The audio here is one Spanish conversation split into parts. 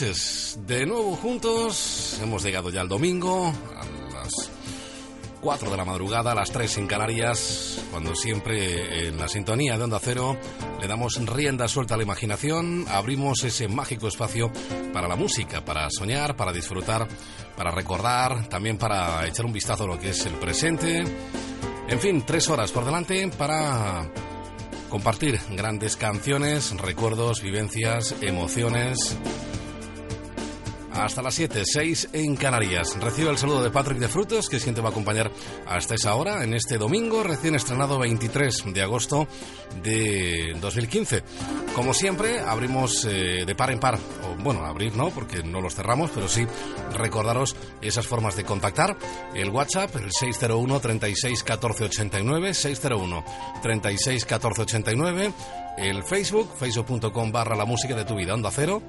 De nuevo juntos. Hemos llegado ya al domingo a las 4 de la madrugada, a las 3 en Canarias, cuando siempre en la sintonía de Onda Cero le damos rienda suelta a la imaginación, abrimos ese mágico espacio para la música, para soñar, para disfrutar, para recordar, también para echar un vistazo a lo que es el presente. En fin, tres horas por delante para compartir grandes canciones, recuerdos, vivencias, emociones. Hasta las 7, 6 en Canarias. Recibe el saludo de Patrick de Frutos, que es quien te va a acompañar hasta esa hora, en este domingo, recién estrenado 23 de agosto de 2015. Como siempre, abrimos eh, de par en par, o bueno, abrir no, porque no los cerramos, pero sí recordaros esas formas de contactar. El WhatsApp, el 601 36 14 89, 601 36 14 89. El Facebook, facebook.com barra la música de tu vida, onda cero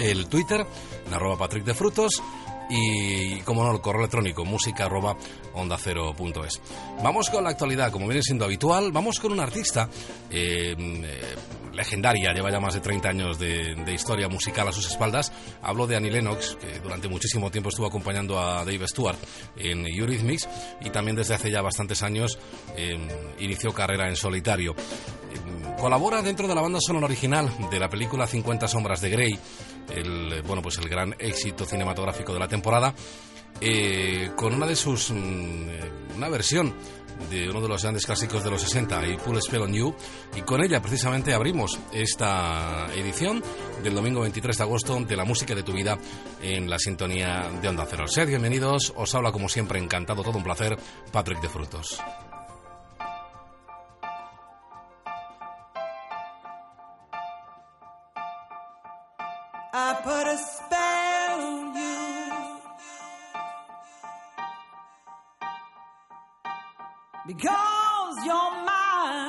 el Twitter, en Patrick de Frutos y, como no, el correo electrónico música arroba onda cero. Vamos con la actualidad, como viene siendo habitual, vamos con un artista eh, eh, legendaria, lleva ya más de 30 años de, historia musical a sus espaldas. Hablo de Annie Lennox, que durante muchísimo tiempo estuvo acompañando a Dave Stewart en Eurythmics y también desde hace ya bastantes años eh, inició carrera en solitario. colabora dentro de la banda sonora original de la película 50 sombras de Grey, el, bueno, pues el gran éxito cinematográfico de la temporada, eh, con una de sus, mm, una versión de uno de los grandes clásicos de los 60, y Full Spell on You, y con ella precisamente abrimos esta edición del domingo 23 de agosto de la música de tu vida en la sintonía de Onda Cero. Sed bienvenidos, os habla como siempre encantado, todo un placer, Patrick de Frutos. Put a spell on you because you're mine.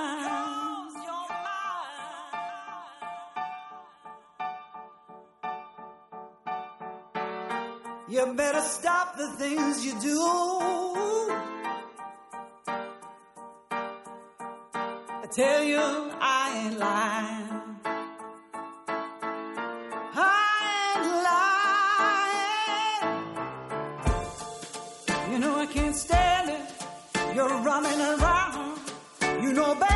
You better stop the things you do. I tell you, I ain't lying. no about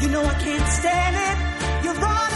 You know I can't stand it. You're running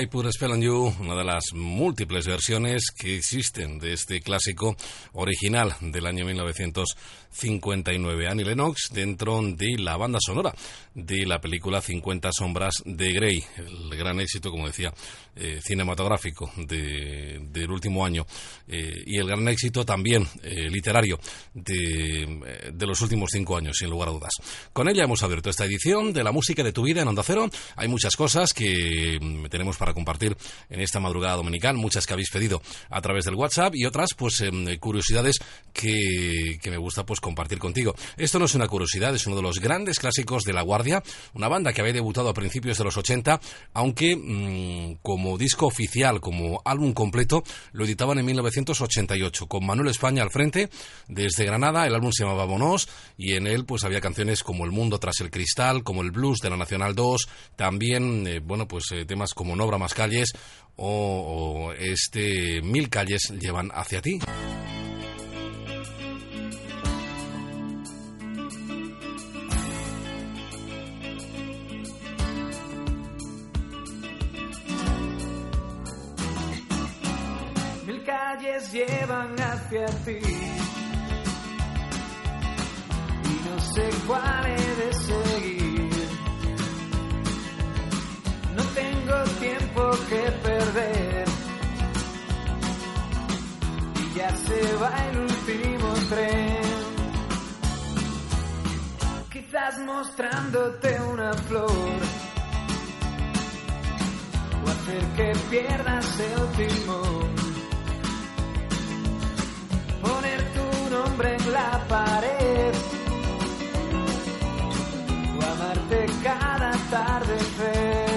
I Put a Spell on You, una de las múltiples versiones que existen de este clásico original del año 1959. Annie Lennox dentro de la banda sonora de la película 50 sombras de Grey, el gran éxito, como decía, eh, cinematográfico de- del último año eh, y el gran éxito también eh, literario de, eh, de los últimos cinco años, sin lugar a dudas. Con ella hemos abierto esta edición de la música de tu vida en Onda Cero. Hay muchas cosas que mm, tenemos para compartir en esta madrugada dominical, muchas que habéis pedido a través del WhatsApp y otras, pues, em, curiosidades que, que me gusta pues compartir contigo. Esto no es una curiosidad, es uno de los grandes clásicos de La Guardia, una banda que había debutado a principios de los 80, aunque mm, como disco oficial, como álbum completo, lo editaban en 1988, con Manuel España al frente, desde Granada, el álbum se llamaba Bonos, y en él pues había canciones como El Mundo tras el Cristal, como el Blues de la Nacional 2, también, eh, bueno, pues eh, temas como No más calles, o, o este Mil calles llevan hacia ti. Mil calles llevan hacia ti. Y no sé cuál he de seguir. No tengo tiempo que perder. Y ya se va el último tren. Quizás mostrándote una flor o hacer que pierdas el timón. Poner tu nombre en la pared o amarte cada atardecer.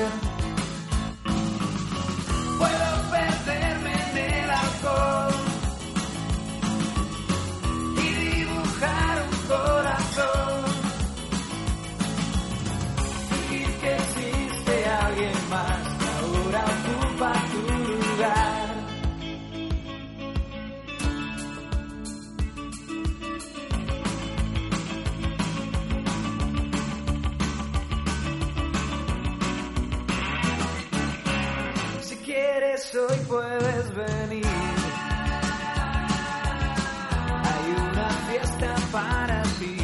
Hoy puedes venir. Hay una fiesta para ti.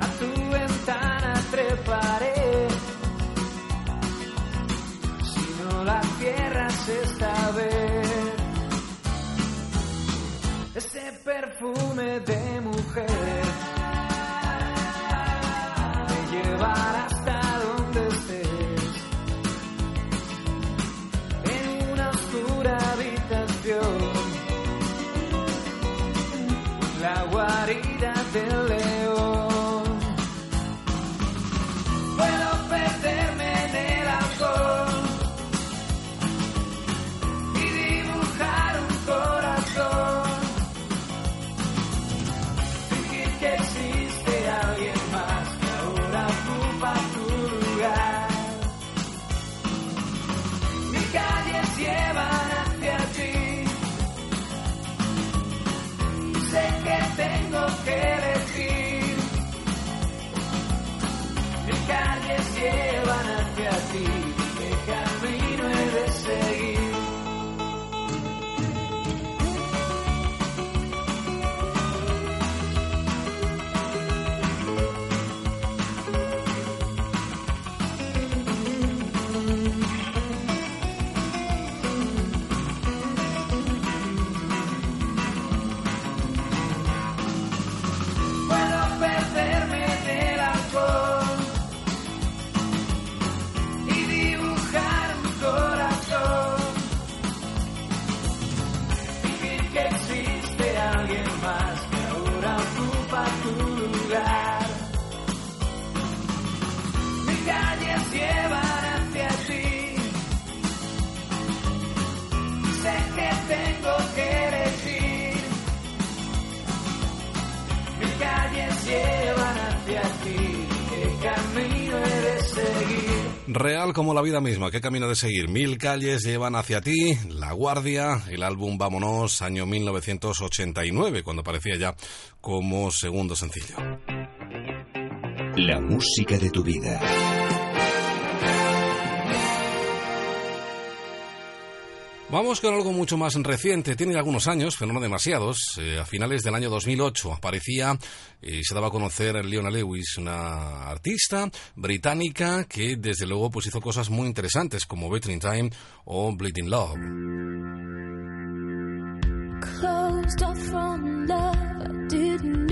A tu ventana treparé. Si no la cierras esta vez. Este perfume de mujer me llevará la guarida del Yeah. real como la vida misma. ¿Qué camino de seguir? Mil calles llevan hacia ti, La Guardia, el álbum Vámonos, año 1989, cuando aparecía ya como segundo sencillo. La música de tu vida. Vamos con algo mucho más reciente. Tiene algunos años, pero no demasiados. Eh, a finales del año 2008 aparecía y se daba a conocer Leona Lewis, una artista británica que desde luego pues hizo cosas muy interesantes como Betting Time o Bleeding Love. Closed off from love,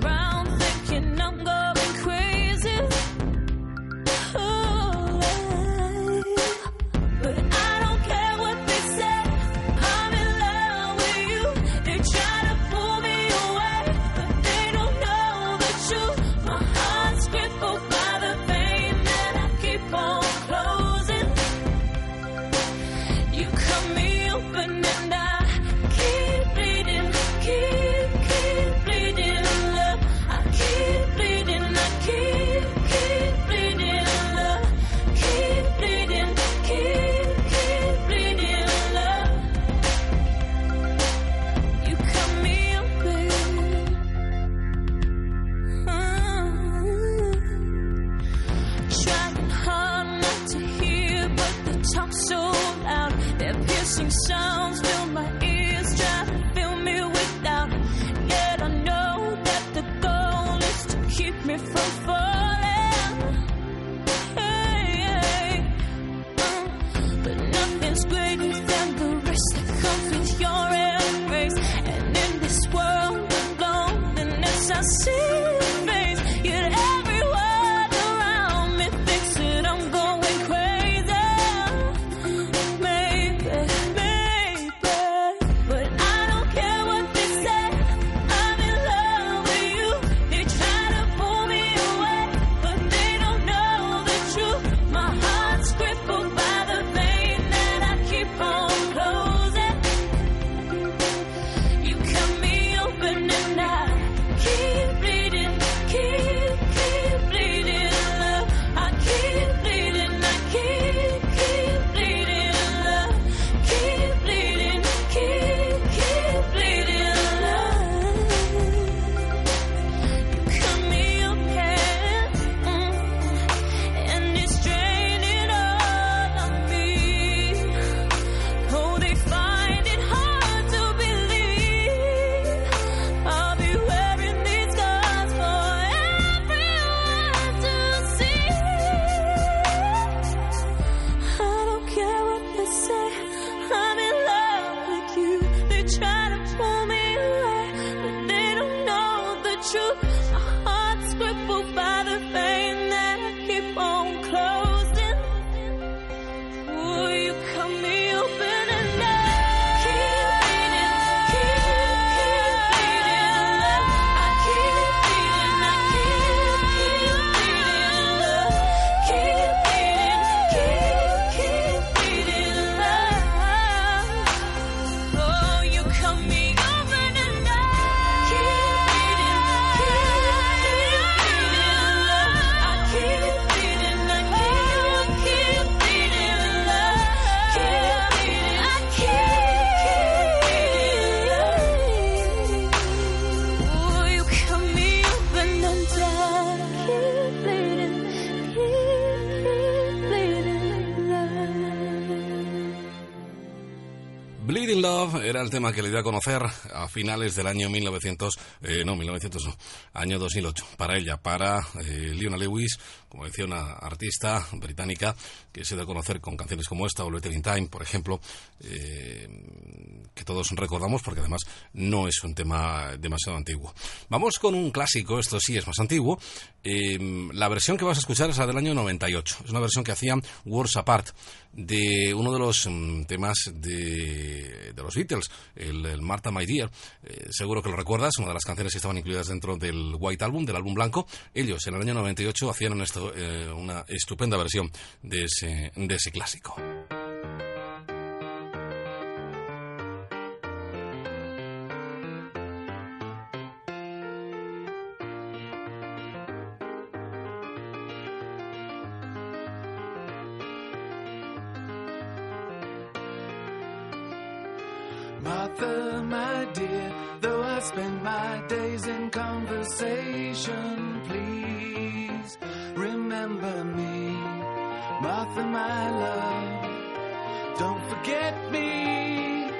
era el tema que le dio a conocer a finales del año 1900, eh, no, 1900 no, año 2008, para ella, para eh, Leona Lewis, como decía una artista británica que se da a conocer con canciones como esta o Letter in Time, por ejemplo, eh, que todos recordamos porque además no es un tema demasiado antiguo. Vamos con un clásico, esto sí es más antiguo. Eh, la versión que vas a escuchar es la del año 98. Es una versión que hacían Words Apart de uno de los mm, temas de, de los Beatles, el, el Martha My Dear. Eh, seguro que lo recuerdas, una de las canciones que estaban incluidas dentro del White Album, del álbum blanco. Ellos en el año 98 hacían una, estu- eh, una estupenda versión de ese, de ese clásico. Martha, my dear, though I spend my days in conversation, my love, don't forget me.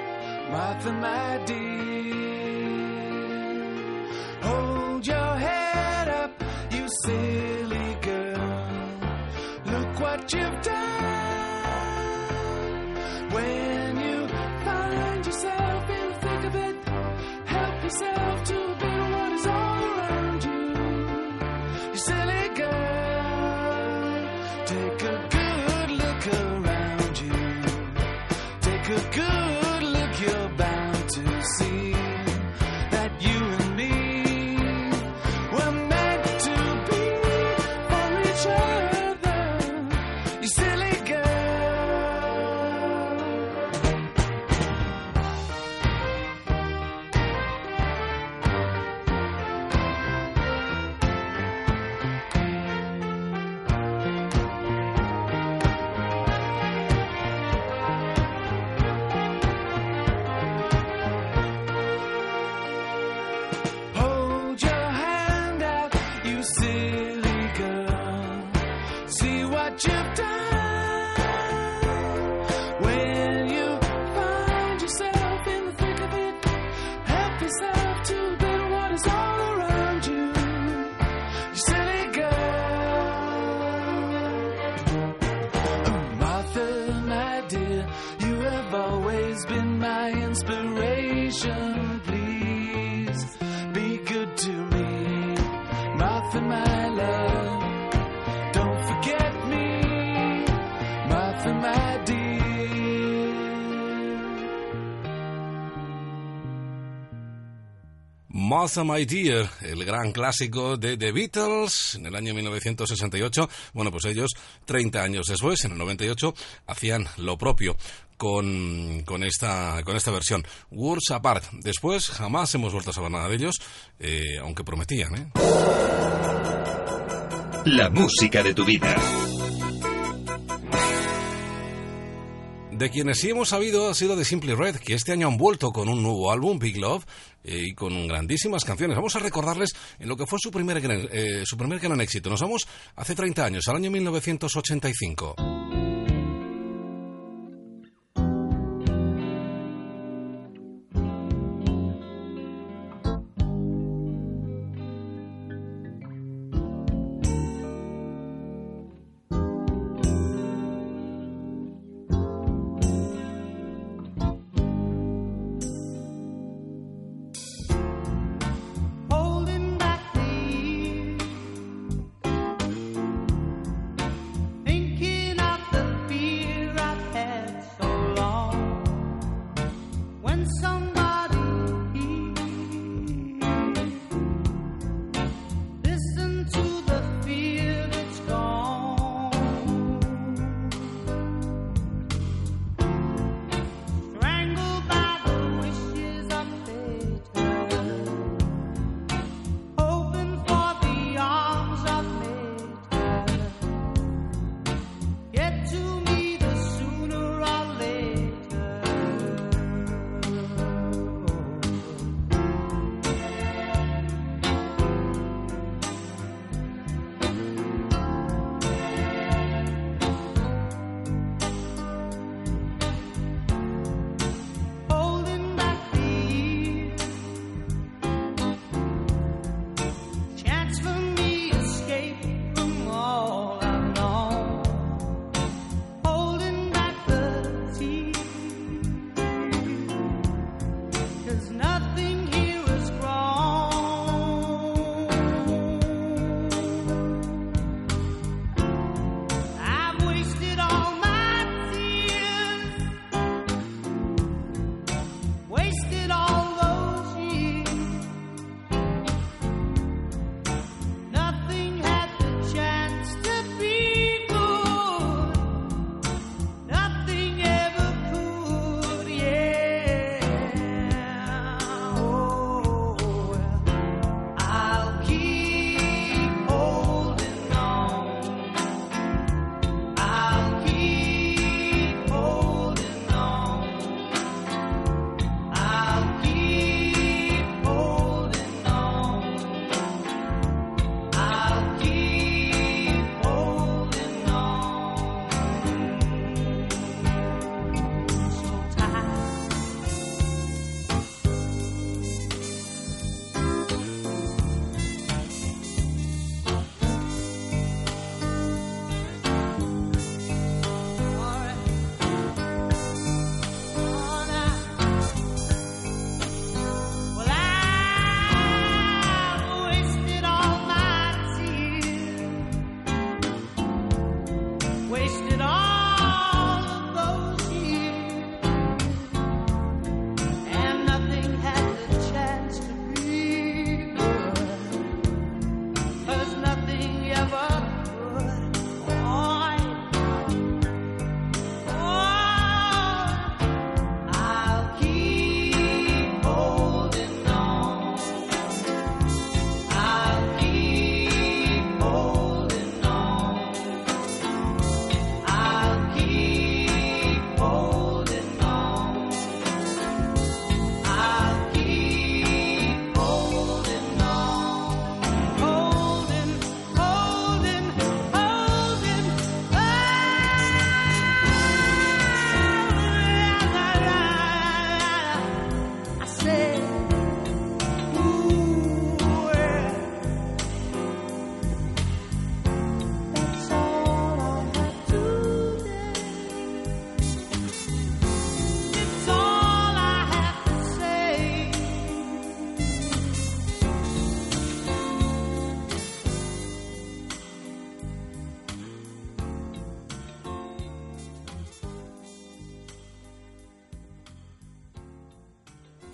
Martha, my dear, hold your head up, you silly girl. Look what you've done. My Dear, el gran clásico de The Beatles en el año 1968. Bueno, pues ellos, 30 años después, en el 98, hacían lo propio. Con, con esta, con esta versión. Words Apart. Después jamás hemos vuelto a saber nada de ellos, eh, aunque prometían, ¿eh? La música de tu vida. De quienes sí hemos sabido ha sido de Simply Red, que este año han vuelto con un nuevo álbum, Big Love, eh, y con grandísimas canciones. Vamos a recordarles en lo que fue su primer, gran- eh, su primer gran éxito. Nos vamos hace 30 años, al año 1985.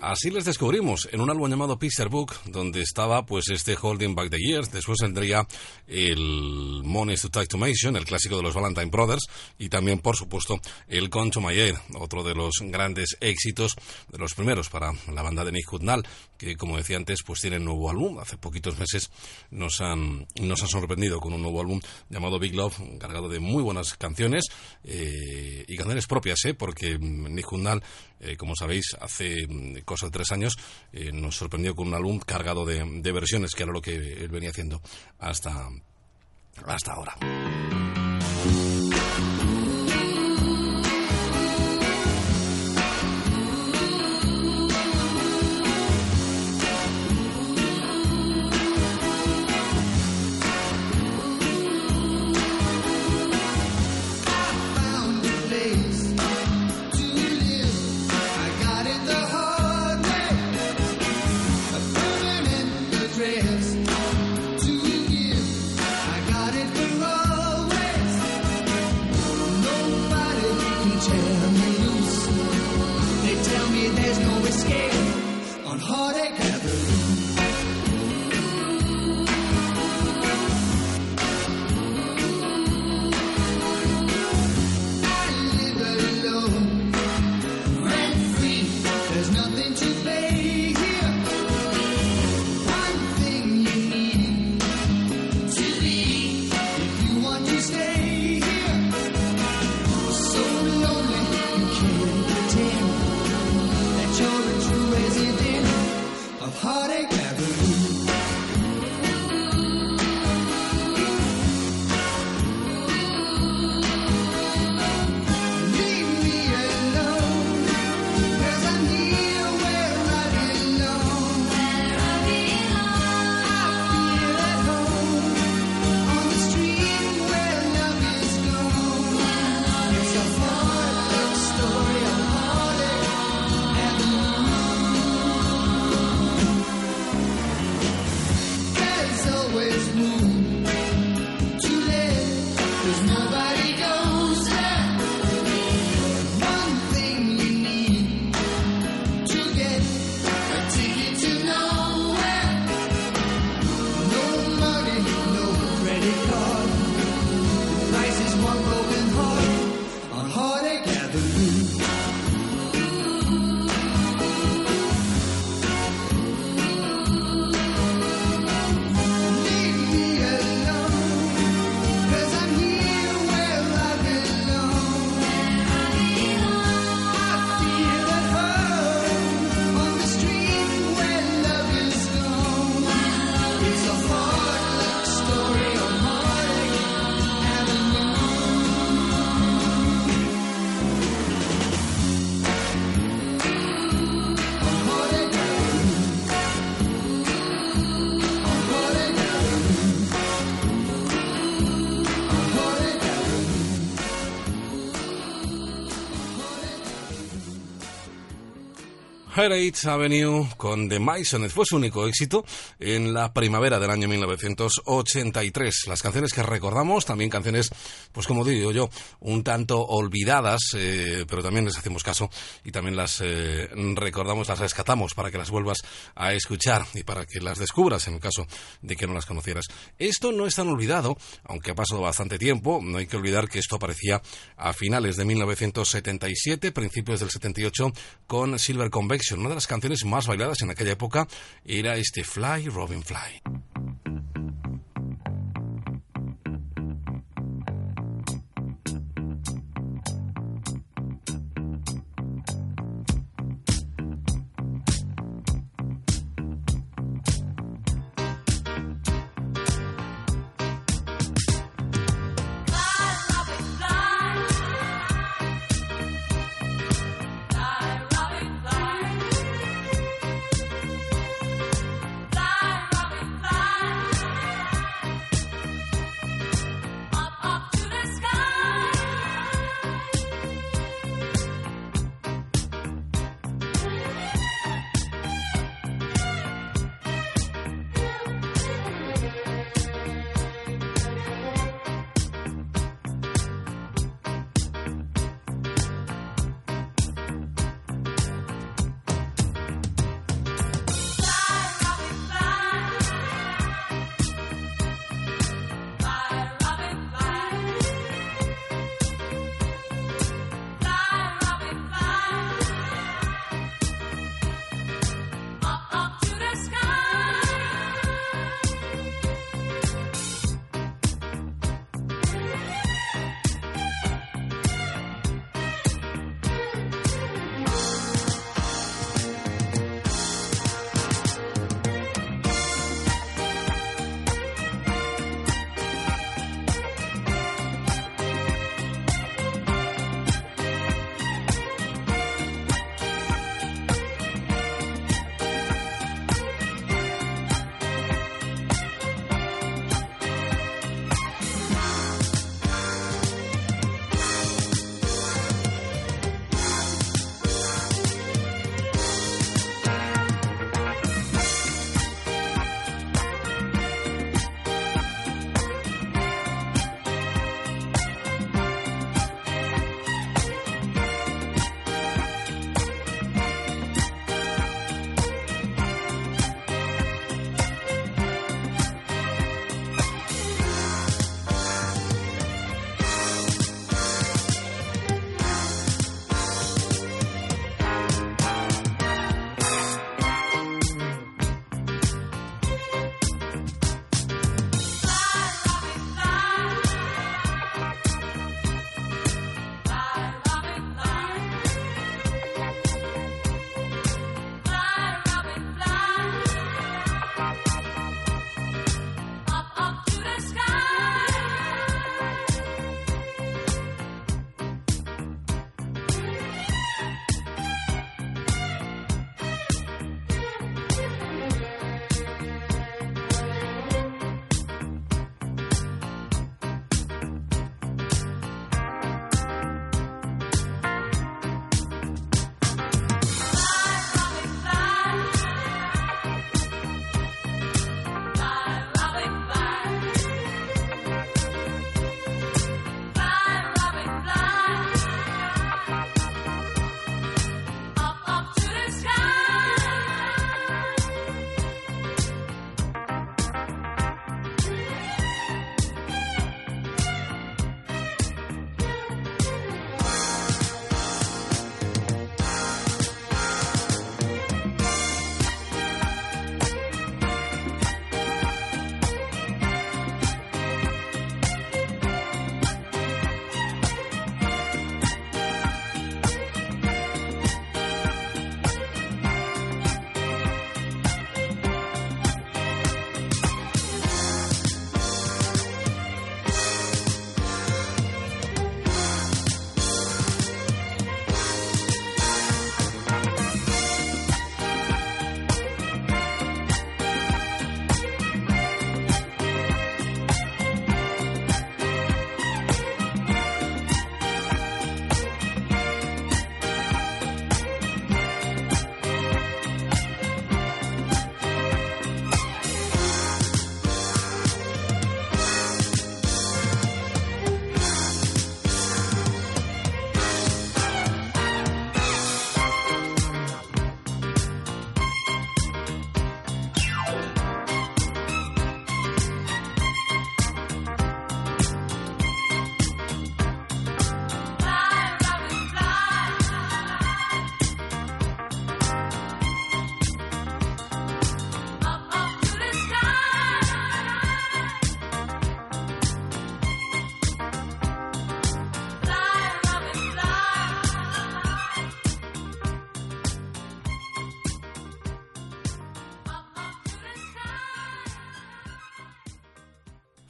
Así les descubrimos en un álbum llamado Picture Book, donde estaba pues este Holding Back the Years, después vendría el Money's to Take to Mansion, el clásico de los Valentine Brothers, y también, por supuesto, el My Aid, otro de los grandes éxitos, de los primeros para la banda de Nick Hudnall, que como decía antes, pues tiene un nuevo álbum. Hace poquitos meses nos han, nos han sorprendido con un nuevo álbum llamado Big Love, cargado de muy buenas canciones eh, y canciones propias, ¿eh? porque Nick Hudnall, eh, como sabéis, hace mm, cosa de tres años eh, nos sorprendió con un álbum cargado de, de versiones, que era lo que él venía haciendo hasta, hasta ahora. Heritage Avenue con The Masonets fue su único éxito en la primavera del año 1983. Las canciones que recordamos, también canciones, pues como digo yo, un tanto olvidadas, eh, pero también les hacemos caso y también las eh, recordamos, las rescatamos para que las vuelvas a escuchar y para que las descubras en el caso de que no las conocieras. Esto no es tan olvidado, aunque ha pasado bastante tiempo, no hay que olvidar que esto aparecía a finales de 1977, principios del 78, con Silver Convection. Una de las canciones más bailadas en aquella época era este Fly, Robin Fly. Fly, Robin, fly.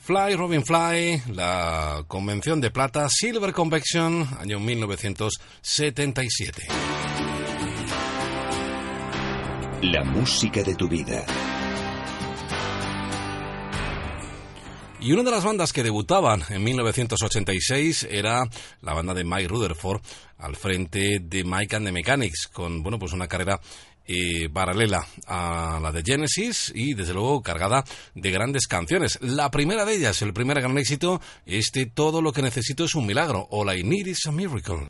Fly, Robin Fly, la Convención de Plata, Silver Convection, año 1977. La música de tu vida. Y una de las bandas que debutaban en 1986 era la banda de Mike Rutherford al frente de Mike and the Mechanics, con bueno pues una carrera eh, paralela a la de Genesis y desde luego cargada de grandes canciones. La primera de ellas, el primer gran éxito, este Todo lo que necesito es un milagro o I Need is a Miracle.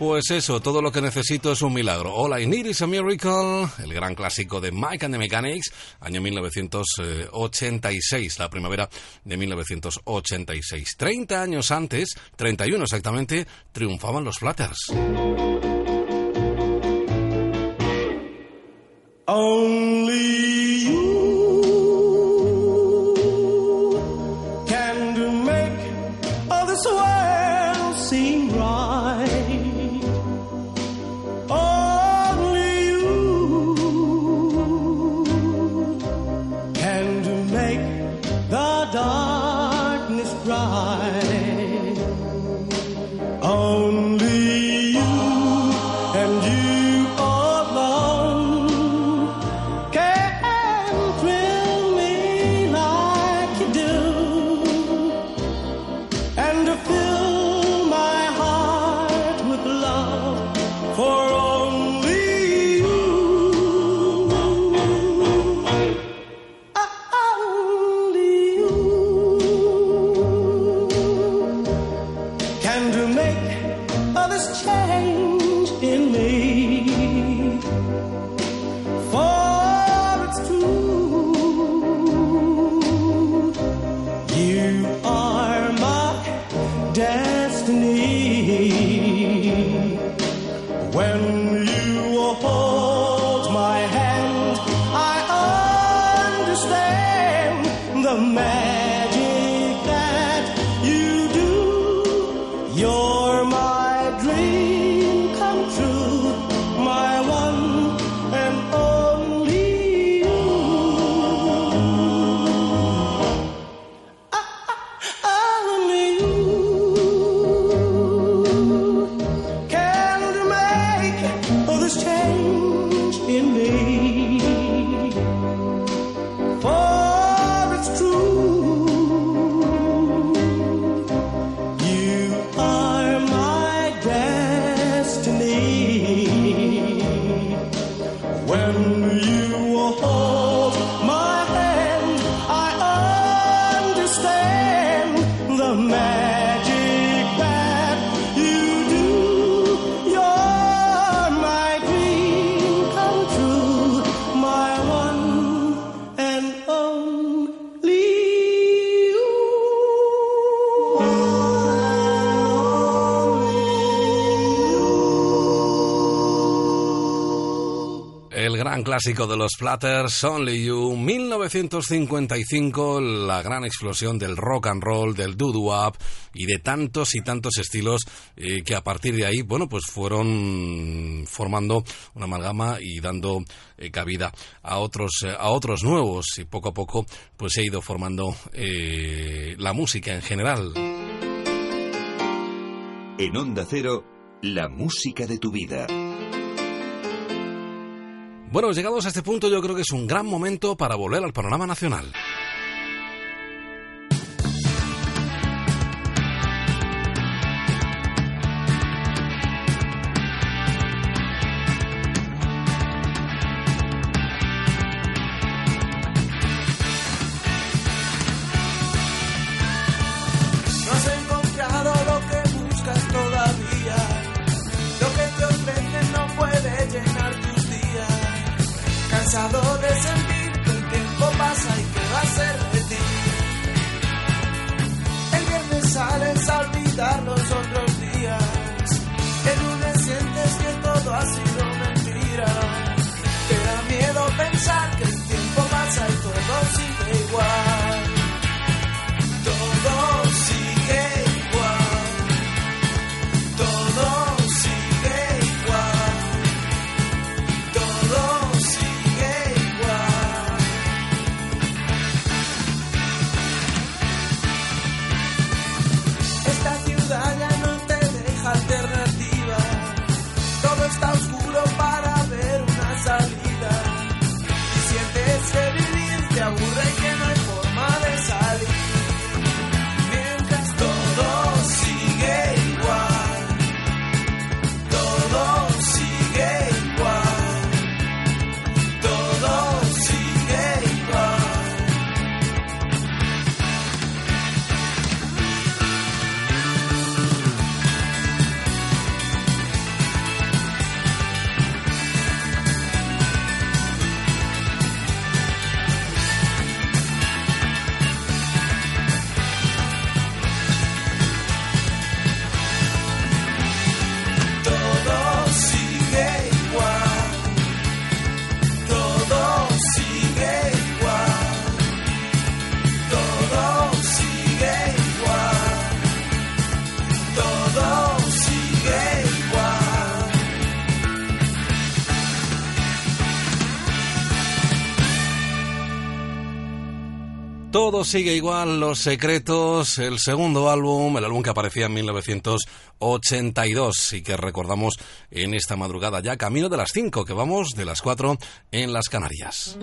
Pues eso, todo lo que necesito es un milagro. All I Need is a Miracle, el gran clásico de Mike and the Mechanics, año 1986, la primavera de 1986. 30 años antes, 31 exactamente, triunfaban los Platters. Oh. Clásico de los Flatters, Only You, 1955, la gran explosión del rock and roll, del doo-wop y de tantos y tantos estilos eh, que a partir de ahí, bueno, pues fueron formando una amalgama y dando eh, cabida a otros, eh, a otros nuevos y poco a poco pues se ha ido formando la música en general. En Onda Cero, la música de tu vida. Bueno, llegados a este punto yo creo que es un gran momento para volver al panorama nacional. Todo sigue igual, Los Secretos, el segundo álbum, el álbum que aparecía en 1982 y que recordamos en esta madrugada ya camino de las 5, que vamos de las 4 en las Canarias.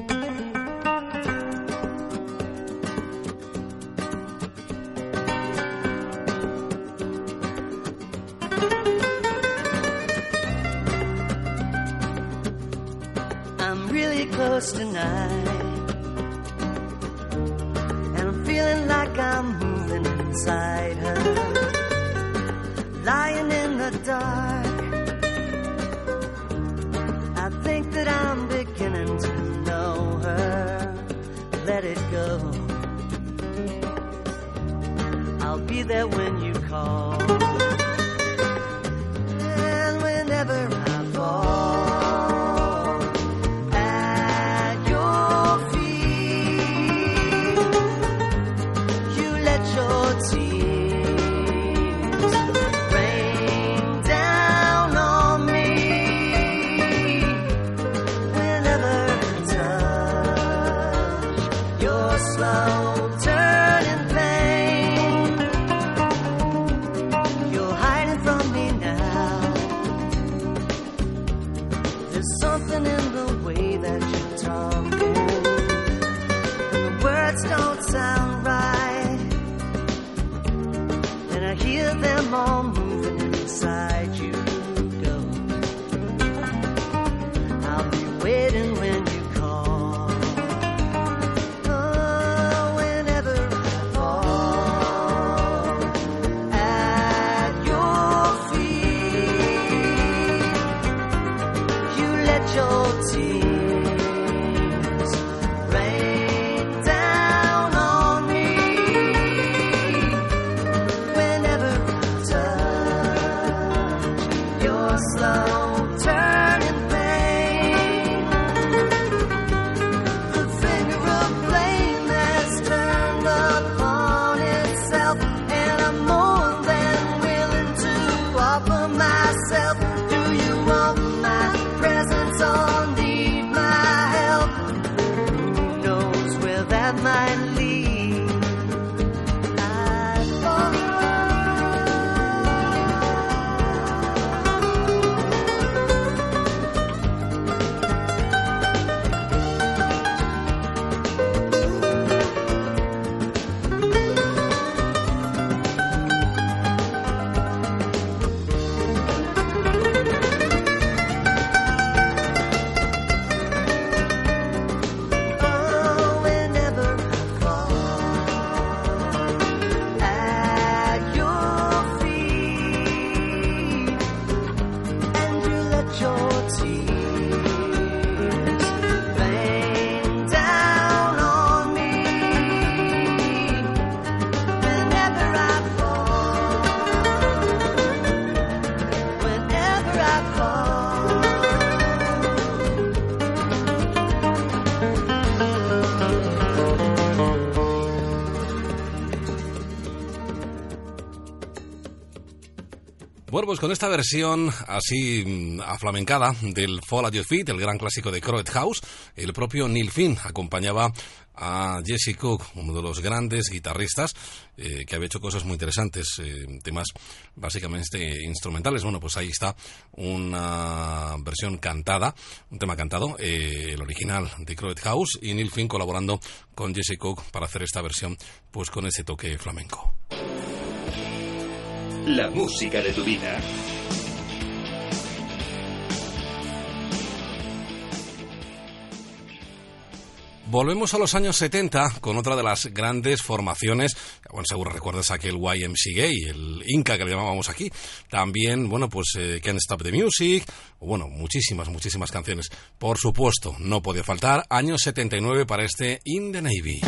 Hear them all moving inside Bueno, pues con esta versión así mm, aflamencada del Fall at Your Feet, el gran clásico de Croet House, el propio Neil Finn acompañaba a Jesse Cook, uno de los grandes guitarristas eh, que había hecho cosas muy interesantes, eh, temas básicamente instrumentales. Bueno, pues ahí está una versión cantada, un tema cantado, eh, el original de Croet House y Neil Finn colaborando con Jesse Cook para hacer esta versión pues con ese toque flamenco. La música de tu vida. Volvemos a los años 70 con otra de las grandes formaciones. Bueno, seguro recuerdas aquel YMCA, el Inca que le llamábamos aquí. También, bueno, pues eh, Can't Stop the Music. Bueno, muchísimas, muchísimas canciones. Por supuesto, no podía faltar. Año 79 para este In the Navy.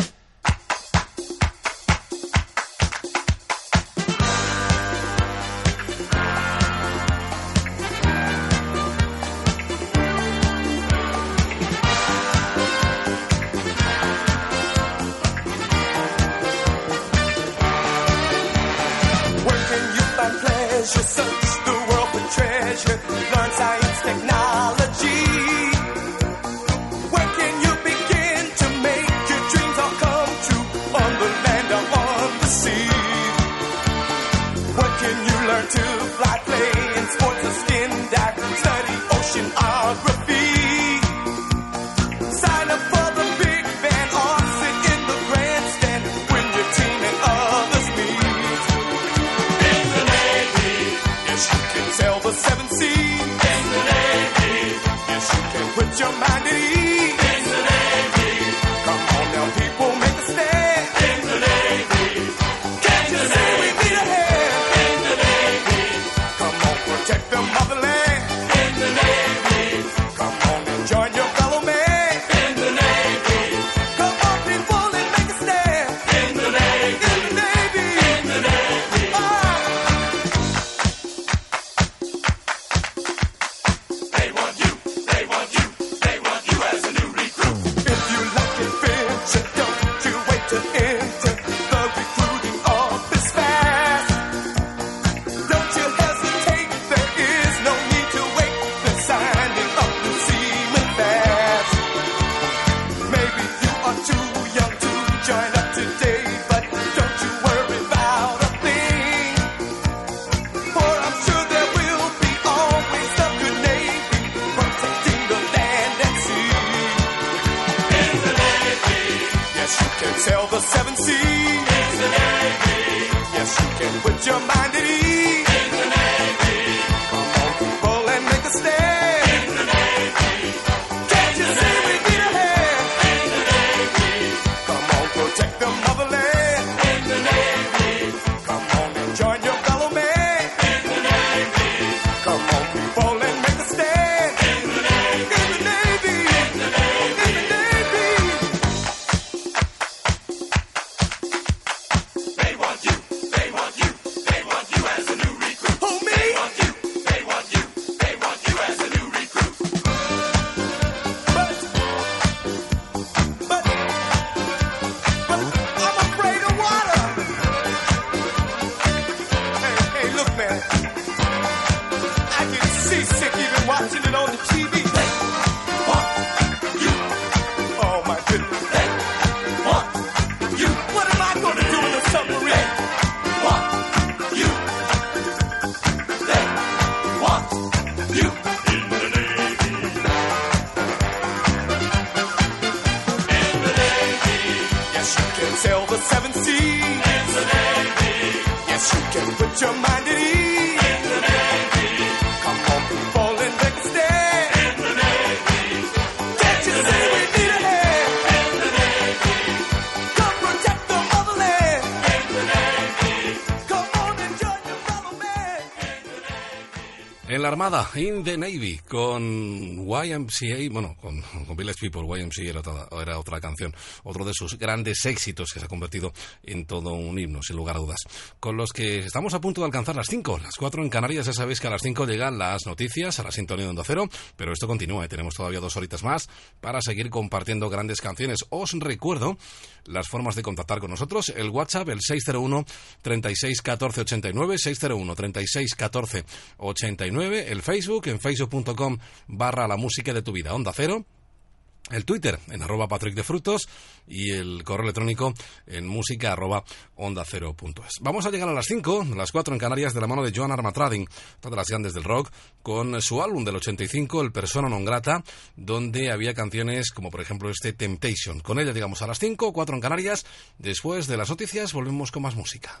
Sail the seven seas. Yes, you can put your mind at Armada, In the Navy, con YMCA, bueno, Village People, YMCA era otra, era otra canción, otro de sus grandes éxitos que se ha convertido en todo un himno, sin lugar a dudas. Con los que estamos a punto de alcanzar las 5, las 4 en Canarias, ya sabéis que a las 5 llegan las noticias a la sintonía de Onda Cero, pero esto continúa, ¿eh? tenemos todavía dos horitas más para seguir compartiendo grandes canciones. Os recuerdo las formas de contactar con nosotros, el WhatsApp, el 601 36 14 89, 601 36 14 89, el Facebook, en facebook.com barra la música de tu vida, Onda Cero, el Twitter en arroba Patrick de Frutos y el correo electrónico en música arroba onda cero punto es. Vamos a llegar a las 5, las 4 en Canarias, de la mano de Joan Armatrading, una de las grandes del rock, con su álbum del 85, El Persona Non Grata, donde había canciones como por ejemplo este Temptation. Con ella llegamos a las 5, 4 en Canarias. Después de las noticias volvemos con más música.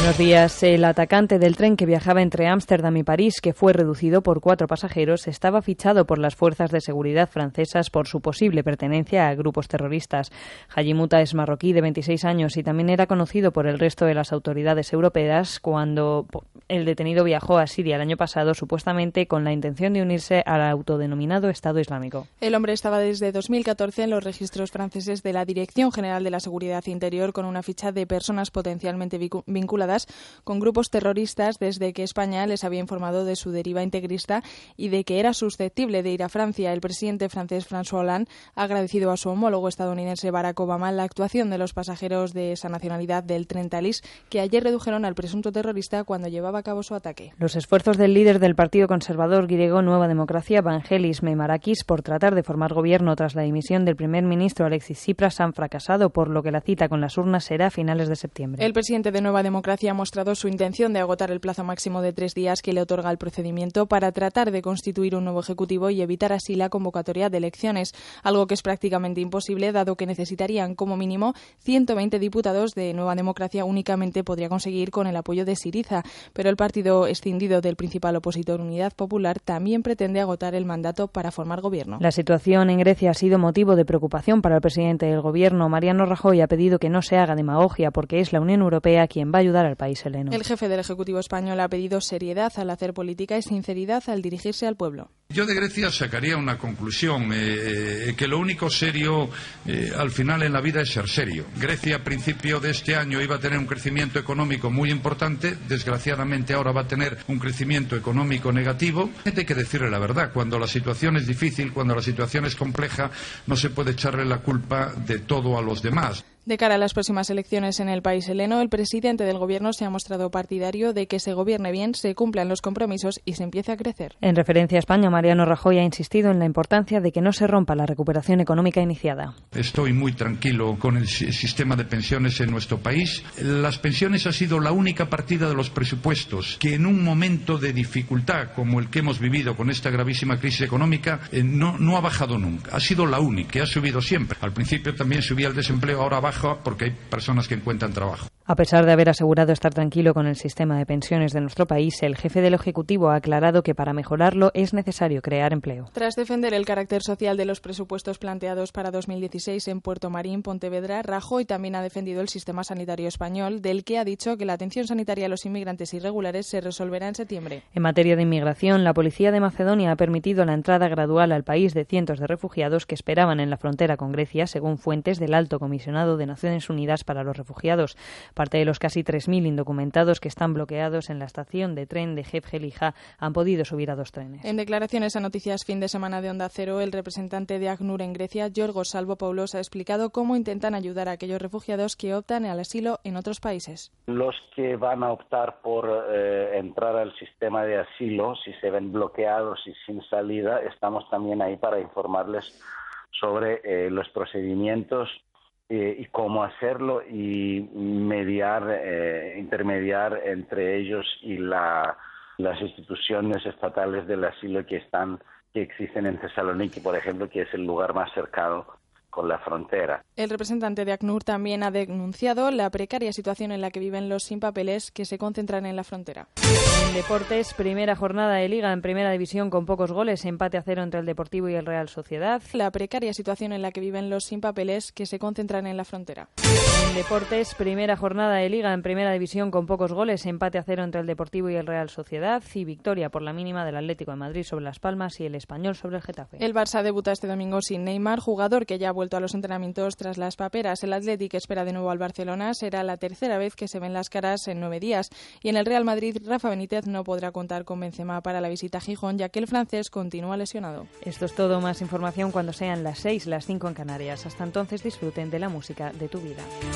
Buenos días. El atacante del tren que viajaba entre Ámsterdam y París, que fue reducido por cuatro pasajeros, estaba fichado por las fuerzas de seguridad francesas por su posible pertenencia a grupos terroristas. Hajimuta es marroquí de 26 años y también era conocido por el resto de las autoridades europeas cuando el detenido viajó a Siria el año pasado, supuestamente con la intención de unirse al autodenominado Estado Islámico. El hombre estaba desde 2014 en los registros franceses de la Dirección General de la Seguridad Interior con una ficha de personas potencialmente vicu- vinculadas con grupos terroristas desde que España les había informado de su deriva integrista y de que era susceptible de ir a Francia. El presidente francés François Hollande ha agradecido a su homólogo estadounidense Barack Obama la actuación de los pasajeros de esa nacionalidad del tren Thalys que ayer redujeron al presunto terrorista cuando llevaba a cabo su ataque. Los esfuerzos del líder del Partido Conservador griego Nueva Democracia, Vangelis Meimarakis, por tratar de formar gobierno tras la dimisión del primer ministro Alexis Tsipras han fracasado, por lo que la cita con las urnas será a finales de septiembre. El presidente de Nueva Democracia ha mostrado su intención de agotar el plazo máximo de tres días que le otorga el procedimiento para tratar de constituir un nuevo ejecutivo y evitar así la convocatoria de elecciones, algo que es prácticamente imposible dado que necesitarían como mínimo 120 diputados de Nueva Democracia únicamente podría conseguir con el apoyo de Siriza, pero el partido escindido del principal opositor Unidad Popular también pretende agotar el mandato para formar gobierno. La situación en Grecia ha sido motivo de preocupación para el presidente del gobierno. Mariano Rajoy ha pedido que no se haga demagogia porque es la Unión Europea quien va a ayudar al país heleno. El jefe del Ejecutivo español ha pedido seriedad al hacer política y sinceridad al dirigirse al pueblo. Yo de Grecia sacaría una conclusión, eh, eh, que lo único serio eh, al final en la vida es ser serio. Grecia a principio de este año iba a tener un crecimiento económico muy importante, desgraciadamente ahora va a tener un crecimiento económico negativo. Hay que decirle la verdad, cuando la situación es difícil, cuando la situación es compleja, no se puede echarle la culpa de todo a los demás. De cara a las próximas elecciones en el país heleno, el presidente del gobierno se ha mostrado partidario de que se gobierne bien, se cumplan los compromisos y se empiece a crecer. En referencia a España, Mariano Rajoy ha insistido en la importancia de que no se rompa la recuperación económica iniciada. Estoy muy tranquilo con el si- sistema de pensiones en nuestro país. Las pensiones ha sido la única partida de los presupuestos que en un momento de dificultad como el que hemos vivido con esta gravísima crisis económica eh, no, no ha bajado nunca. Ha sido la única, que ha subido siempre. Al principio también subía el desempleo, ahora baja porque hay personas que encuentran trabajo. A pesar de haber asegurado estar tranquilo con el sistema de pensiones de nuestro país, el jefe del Ejecutivo ha aclarado que para mejorarlo es necesario crear empleo. Tras defender el carácter social de los presupuestos planteados para 2016 en Puerto Marín, Pontevedra, Rajoy también ha defendido el sistema sanitario español, del que ha dicho que la atención sanitaria a los inmigrantes irregulares se resolverá en septiembre. En materia de inmigración, la policía de Macedonia ha permitido la entrada gradual al país de cientos de refugiados que esperaban en la frontera con Grecia, según fuentes del Alto Comisionado de Naciones Unidas para los Refugiados. Parte de los casi 3.000 indocumentados que están bloqueados en la estación de tren de Jefgelija han podido subir a dos trenes. En declaraciones a Noticias Fin de Semana de Onda Cero, el representante de ACNUR en Grecia, Yorgos Salvo-Paulos, ha explicado cómo intentan ayudar a aquellos refugiados que optan al asilo en otros países. Los que van a optar por eh, entrar al sistema de asilo, si se ven bloqueados y sin salida, estamos también ahí para informarles sobre eh, los procedimientos eh, y cómo hacerlo y mediar, eh, intermediar entre ellos y la, las instituciones estatales del asilo que están que existen en Tesaloniki, por ejemplo, que es el lugar más cercano con la frontera. El representante de ACNUR también ha denunciado la precaria situación en la que viven los sin papeles que se concentran en la frontera. En deportes, primera jornada de liga en primera división con pocos goles, empate a cero entre el Deportivo y el Real Sociedad. La precaria situación en la que viven los sin papeles que se concentran en la frontera. En deportes, primera jornada de liga en primera división con pocos goles, empate a cero entre el Deportivo y el Real Sociedad y victoria por la mínima del Atlético de Madrid sobre Las Palmas y el Español sobre el Getafe. El Barça debuta este domingo sin Neymar, jugador que ya ha vuelto a los entrenamientos tras las paperas. El Athletic espera de nuevo al Barcelona. Será la tercera vez que se ven las caras en nueve días. Y en el Real Madrid, Rafa Benítez no podrá contar con Benzema para la visita a Gijón, ya que el francés continúa lesionado. Esto es todo. Más información cuando sean las 6, las 5 en Canarias. Hasta entonces disfruten de la música de tu vida.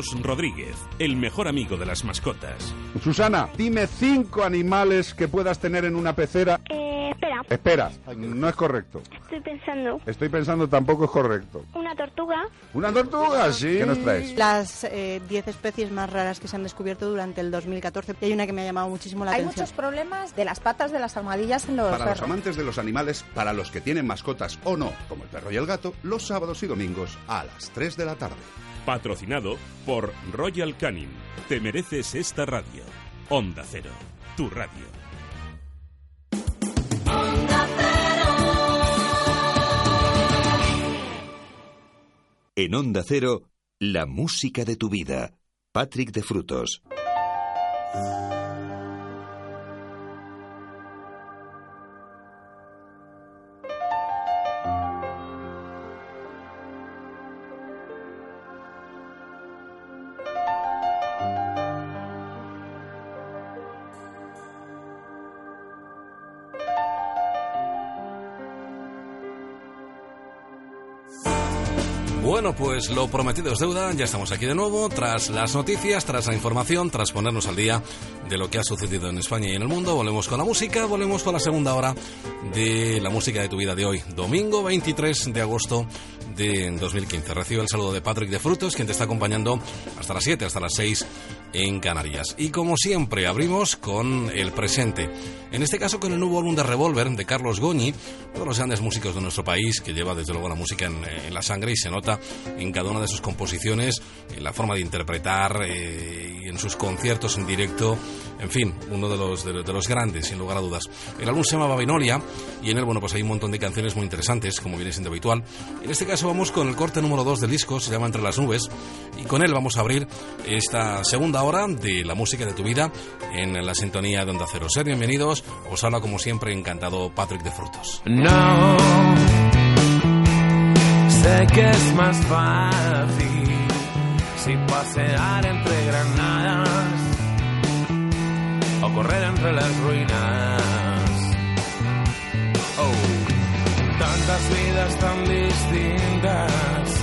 Carlos Rodríguez, el mejor amigo de las mascotas. Susana, dime cinco animales que puedas tener en una pecera. Eh, espera, Espera, no es correcto. estoy pensando. Estoy pensando tampoco es correcto. Una tortuga. ¿Una tortuga? Sí. ¿Qué nos traes? Las eh, 10 especies más raras que se han descubierto durante el 2014. Y hay una que me ha llamado muchísimo la Hay atención. muchos problemas de las patas de las almohadillas en los Para los amantes de los animales, para los que tienen mascotas o no, como el perro y el gato, los sábados y domingos a las 3 de la tarde. Patrocinado por Royal Canin. Te mereces esta radio. Onda Cero, tu radio. En Onda Cero, la música de tu vida. Patrick de Frutos. Pues lo prometido es deuda, ya estamos aquí de nuevo, tras las noticias, tras la información, tras ponernos al día de lo que ha sucedido en España y en el mundo, volvemos con la música, volvemos con la segunda hora de la música de tu vida de hoy, domingo 23 de agosto de 2015. Recibe el saludo de Patrick de Frutos, quien te está acompañando hasta las 7, hasta las 6 en Canarias. Y como siempre, abrimos con el presente. En este caso con el nuevo álbum de Revolver de Carlos Goñi, uno de los grandes músicos de nuestro país, que lleva desde luego la música en, en la sangre y se nota en cada una de sus composiciones, en la forma de interpretar eh, y en sus conciertos en directo. En fin, uno de los, de, de los grandes, sin lugar a dudas. El álbum se llama Babilonia y en él, bueno, pues hay un montón de canciones muy interesantes, como viene siendo habitual. En este caso vamos con el corte número 2 del disco, se llama Entre las Nubes, y con él vamos a abrir esta segunda hora de la música de tu vida en la sintonía de Onda Cero. Ser bienvenidos, os habla como siempre encantado Patrick de Frutos. No, sé que es más fácil si pasear entre granadas correr entre las ruinas. Oh, tantas vidas tan distintas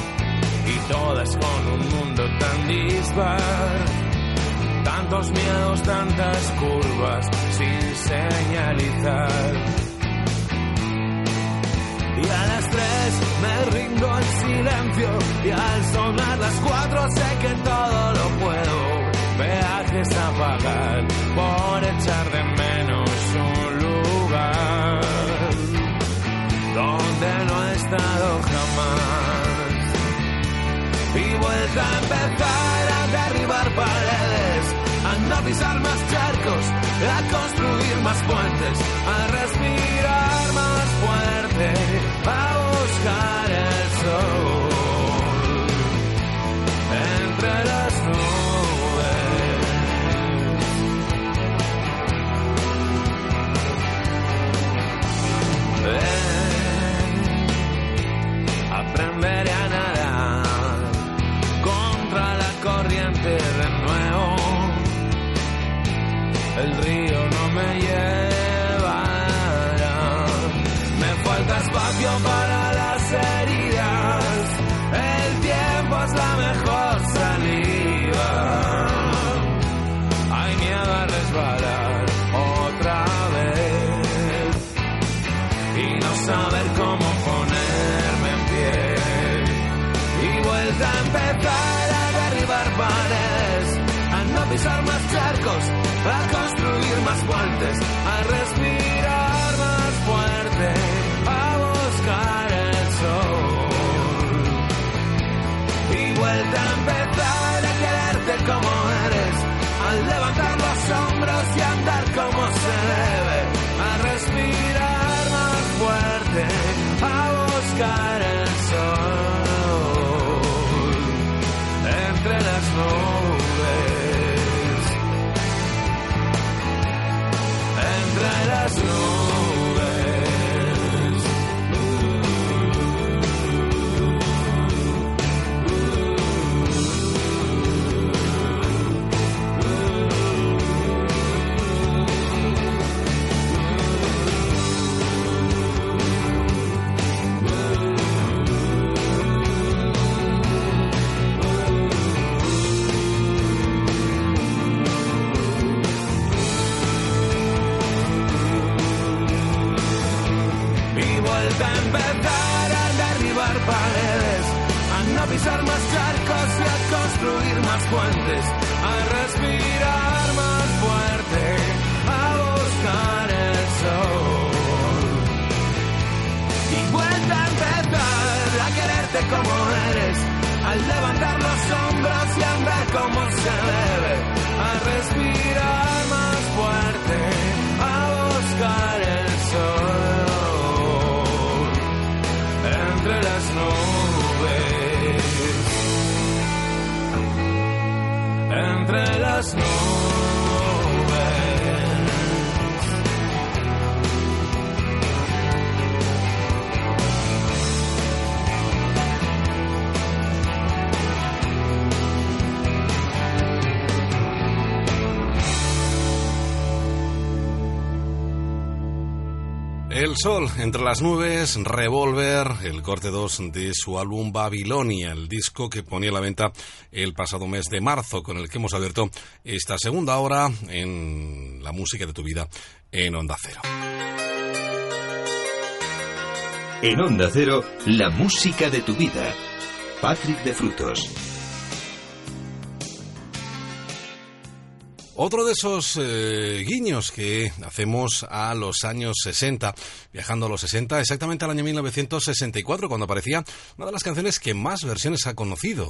y todas con un mundo tan dispar. Tantos miedos, tantas curvas sin señalizar. Y a las tres me rindo en silencio y al sonar las cuatro sé que todo lo puedo. Por echar de menos un lugar donde no he estado jamás. Y vuelta a empezar a derribar paredes, a no pisar más charcos, a construir más puentes, a respirar más fuerte, a buscar el sol El sol entre las nubes, Revolver, el corte 2 de su álbum Babilonia, el disco que ponía a la venta el pasado mes de marzo, con el que hemos abierto esta segunda hora en la música de tu vida en Onda Cero. En Onda Cero, la música de tu vida. Patrick de Frutos. Otro de esos eh, guiños que hacemos a los años 60, viajando a los 60, exactamente al año 1964, cuando aparecía una de las canciones que más versiones ha conocido.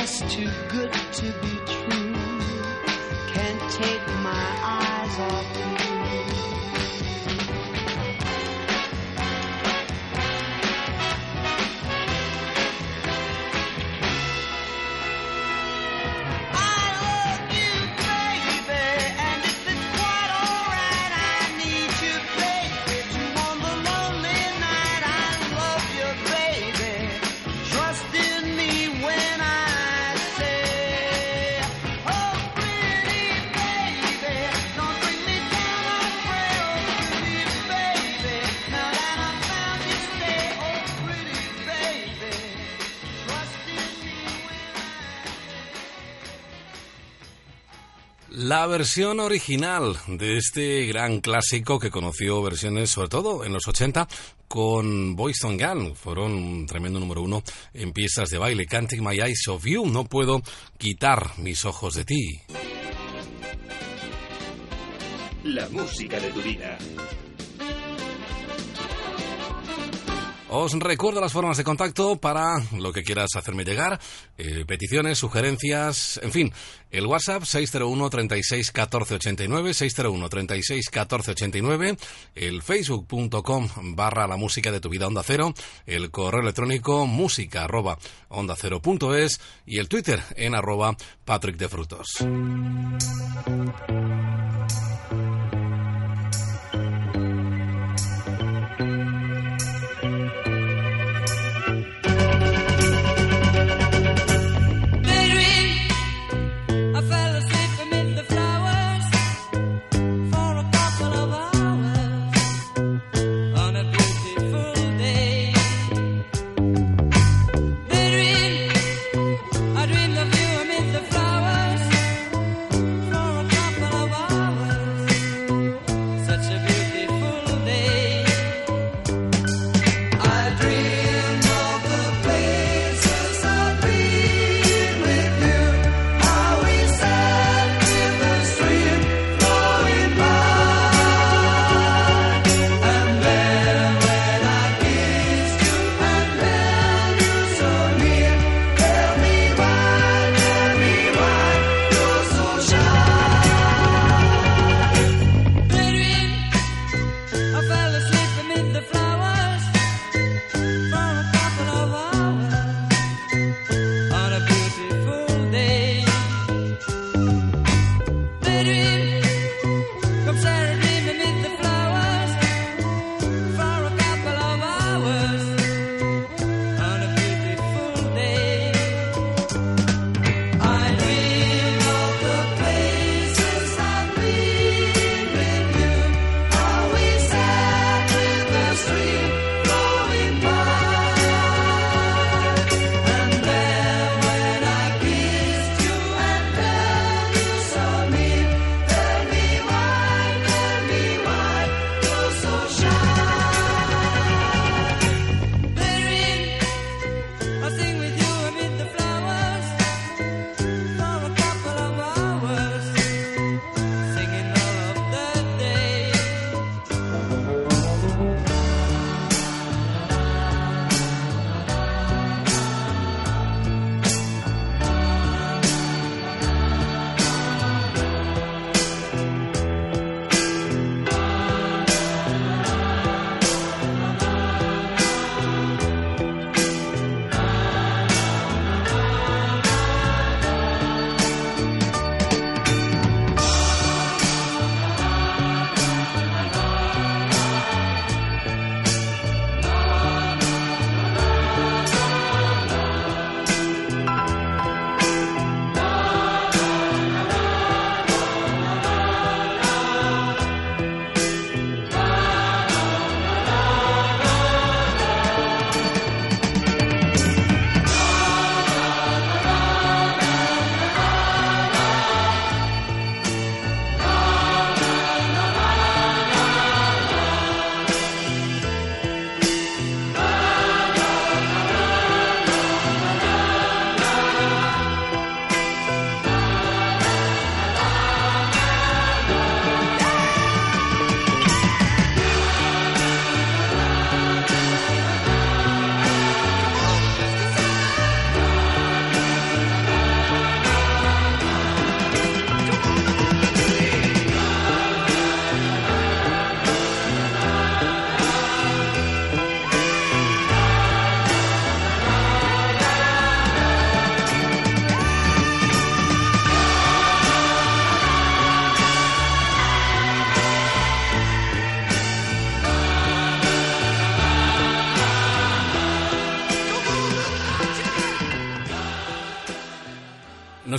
Just too good to be true. La versión original de este gran clásico que conoció versiones, sobre todo en los 80, con Boys on Gun. Fueron un tremendo número uno en piezas de baile. Can't take my eyes off you. No puedo quitar mis ojos de ti. La música de tu vida. Os recuerdo las formas de contacto para lo que quieras hacerme llegar, eh, peticiones, sugerencias, en fin, el WhatsApp 601 36 14 89, 601 36 14 89, el facebook.com barra la música de tu vida onda cero, el correo electrónico música arroba onda cero punto es y el Twitter en arroba Patrick de Frutos.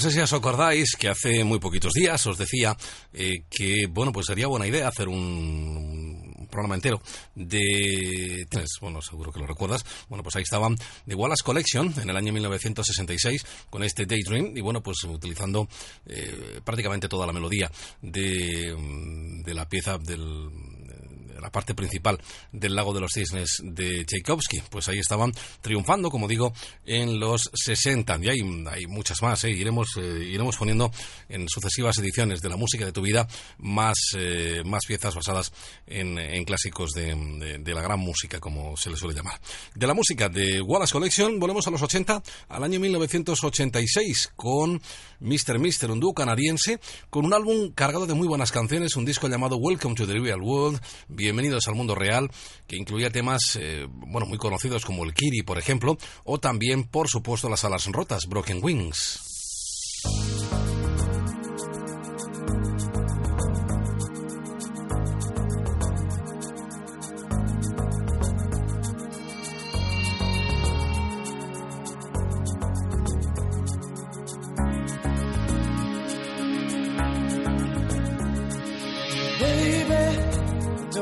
Sé si os acordáis que hace muy poquitos días os decía eh, que, bueno, pues sería buena idea hacer un programa entero de... Bueno, seguro que lo recuerdas. Bueno, pues ahí estaban The Wallace Collection en el año 1966 con este Daydream y bueno, pues utilizando eh, prácticamente toda la melodía de, mm, de la pieza del la parte principal del Lago de los Cisnes de Tchaikovsky. Pues ahí estaban triunfando, como digo, en los 60. Y hay, hay muchas más, ¿eh? iremos, eh, iremos poniendo en sucesivas ediciones de la música de tu vida más, eh, más piezas basadas en, en clásicos de, de- la gran música, como se le suele llamar. De la música de Wallace Collection, volvemos a los 80, al año 1986, con Mr. Mister, un dúo canadiense, con un álbum cargado de muy buenas canciones, un disco llamado Welcome to the Real World, Bienvenidos al Mundo Real, que incluía temas, eh, bueno, muy conocidos como el Kiri, por ejemplo, o también, por supuesto, las alas rotas, Broken Wings.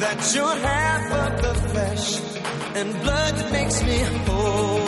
That you're half of the flesh and blood that makes me whole.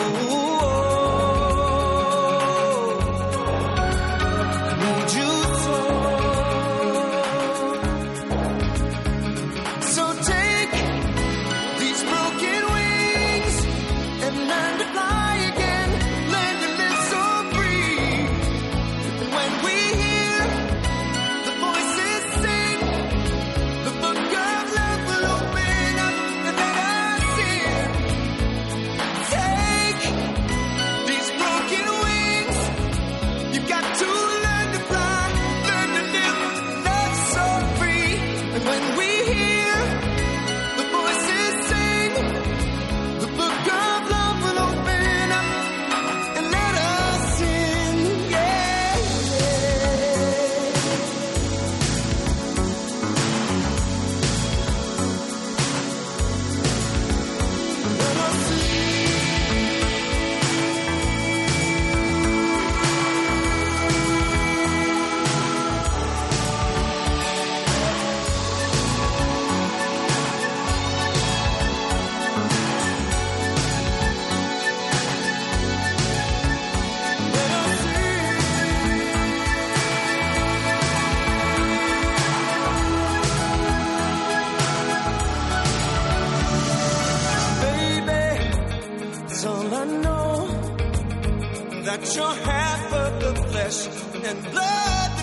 You're half of the flesh and blood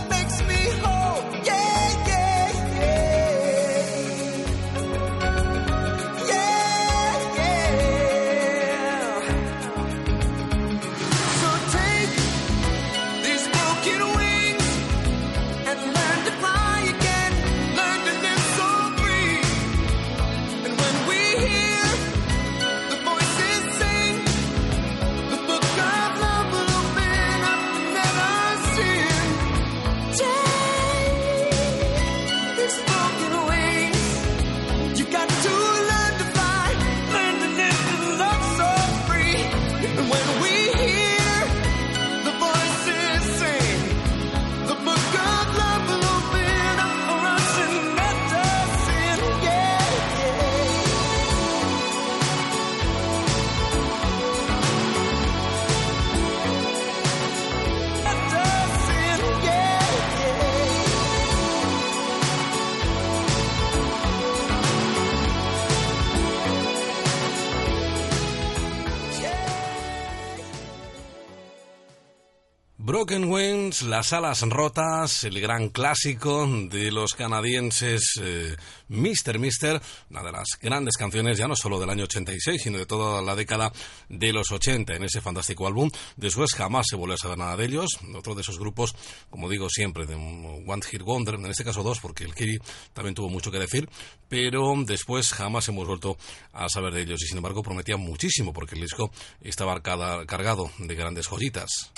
Broken Wings, Las alas rotas, el gran clásico de los canadienses eh, Mr. Mister, una de las grandes canciones ya no solo del año 86, sino de toda la década de los 80 en ese fantástico álbum. Después jamás se volvió a saber nada de ellos. Otro de esos grupos, como digo siempre, de One Hit Wonder, en este caso dos, porque el Kiri también tuvo mucho que decir, pero después jamás hemos vuelto a saber de ellos y sin embargo prometía muchísimo porque el disco estaba cargado de grandes joyitas.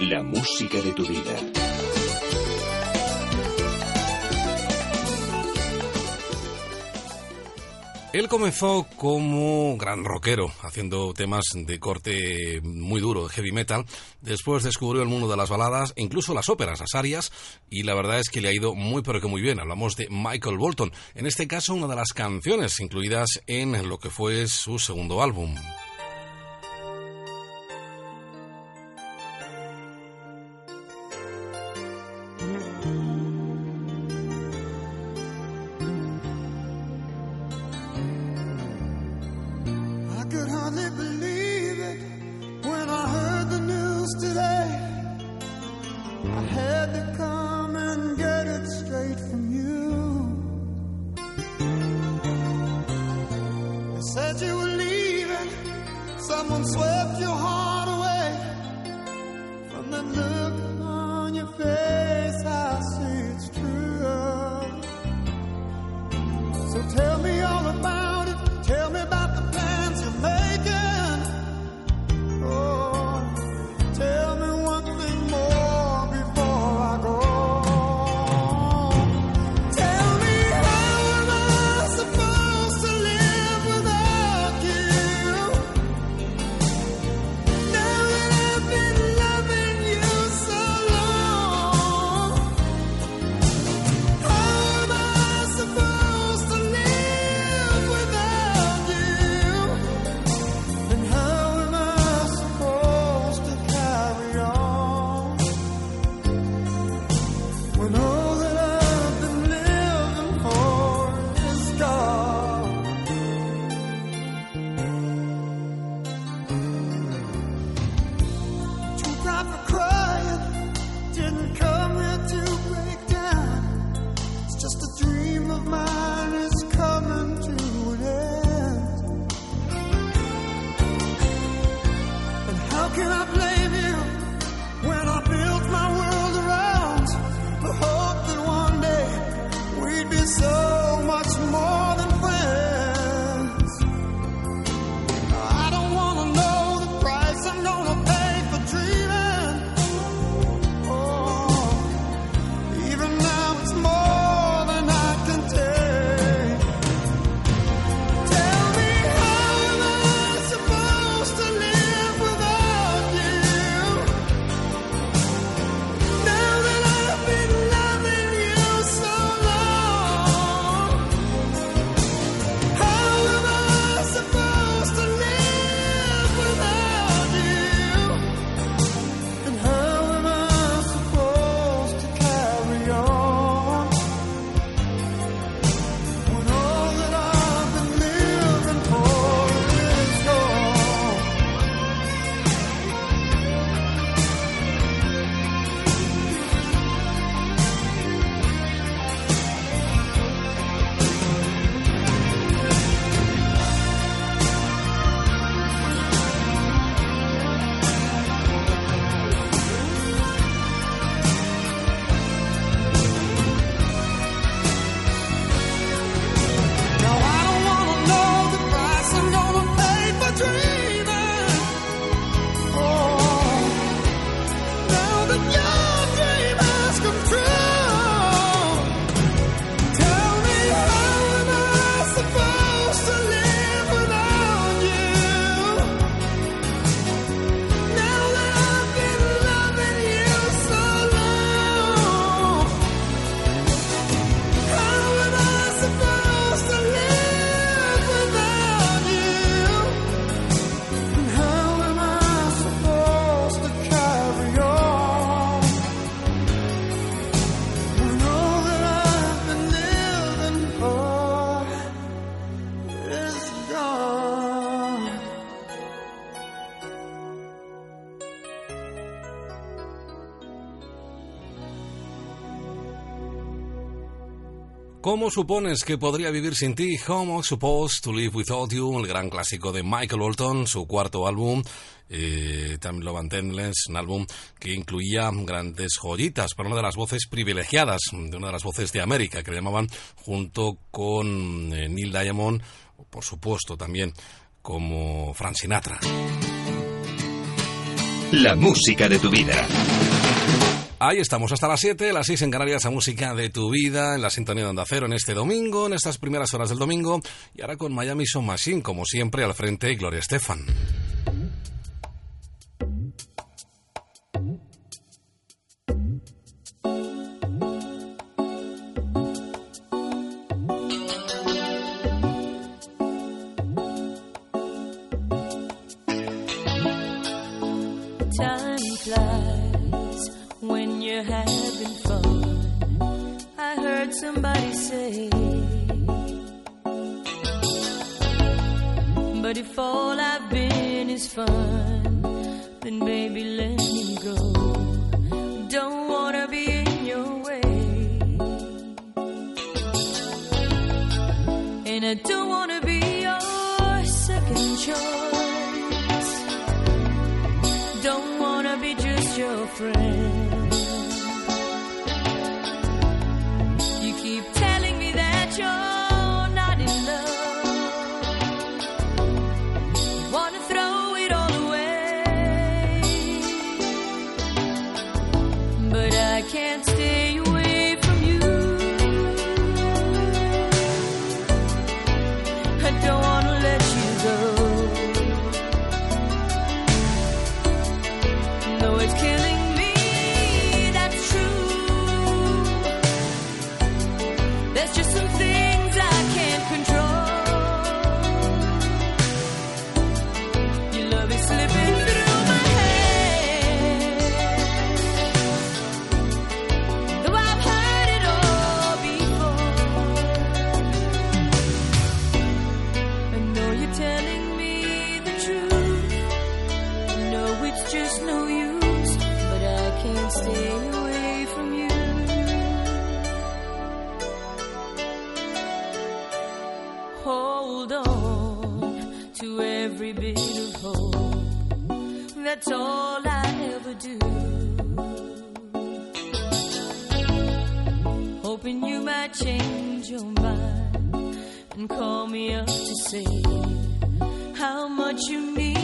La música de tu vida. Él comenzó como gran rockero, haciendo temas de corte muy duro, heavy metal. Después descubrió el mundo de las baladas, incluso las óperas, las arias, y la verdad es que le ha ido muy pero que muy bien. Hablamos de Michael Bolton, en este caso una de las canciones incluidas en lo que fue su segundo álbum. ¿Cómo supones que podría vivir sin ti? How Supposed to Live Without You, el gran clásico de Michael Bolton, su cuarto álbum. Eh, Love and Endless, un álbum que incluía grandes joyitas para una de las voces privilegiadas, de una de las voces de América, que le llamaban junto con eh, Neil Diamond, por supuesto también como Frank Sinatra. La música de tu vida. Ahí estamos, hasta las 7, las 6 en Canarias, a música de tu vida, en la sintonía de Onda Cero en este domingo, en estas primeras horas del domingo, y ahora con Miami Son Machine, como siempre, al frente Gloria Estefan. You're having fun. I heard somebody say, but if all I've been is fun, then baby let me go. Don't wanna be in your way, and I don't do. Hoping you might change your mind and call me up to say how much you need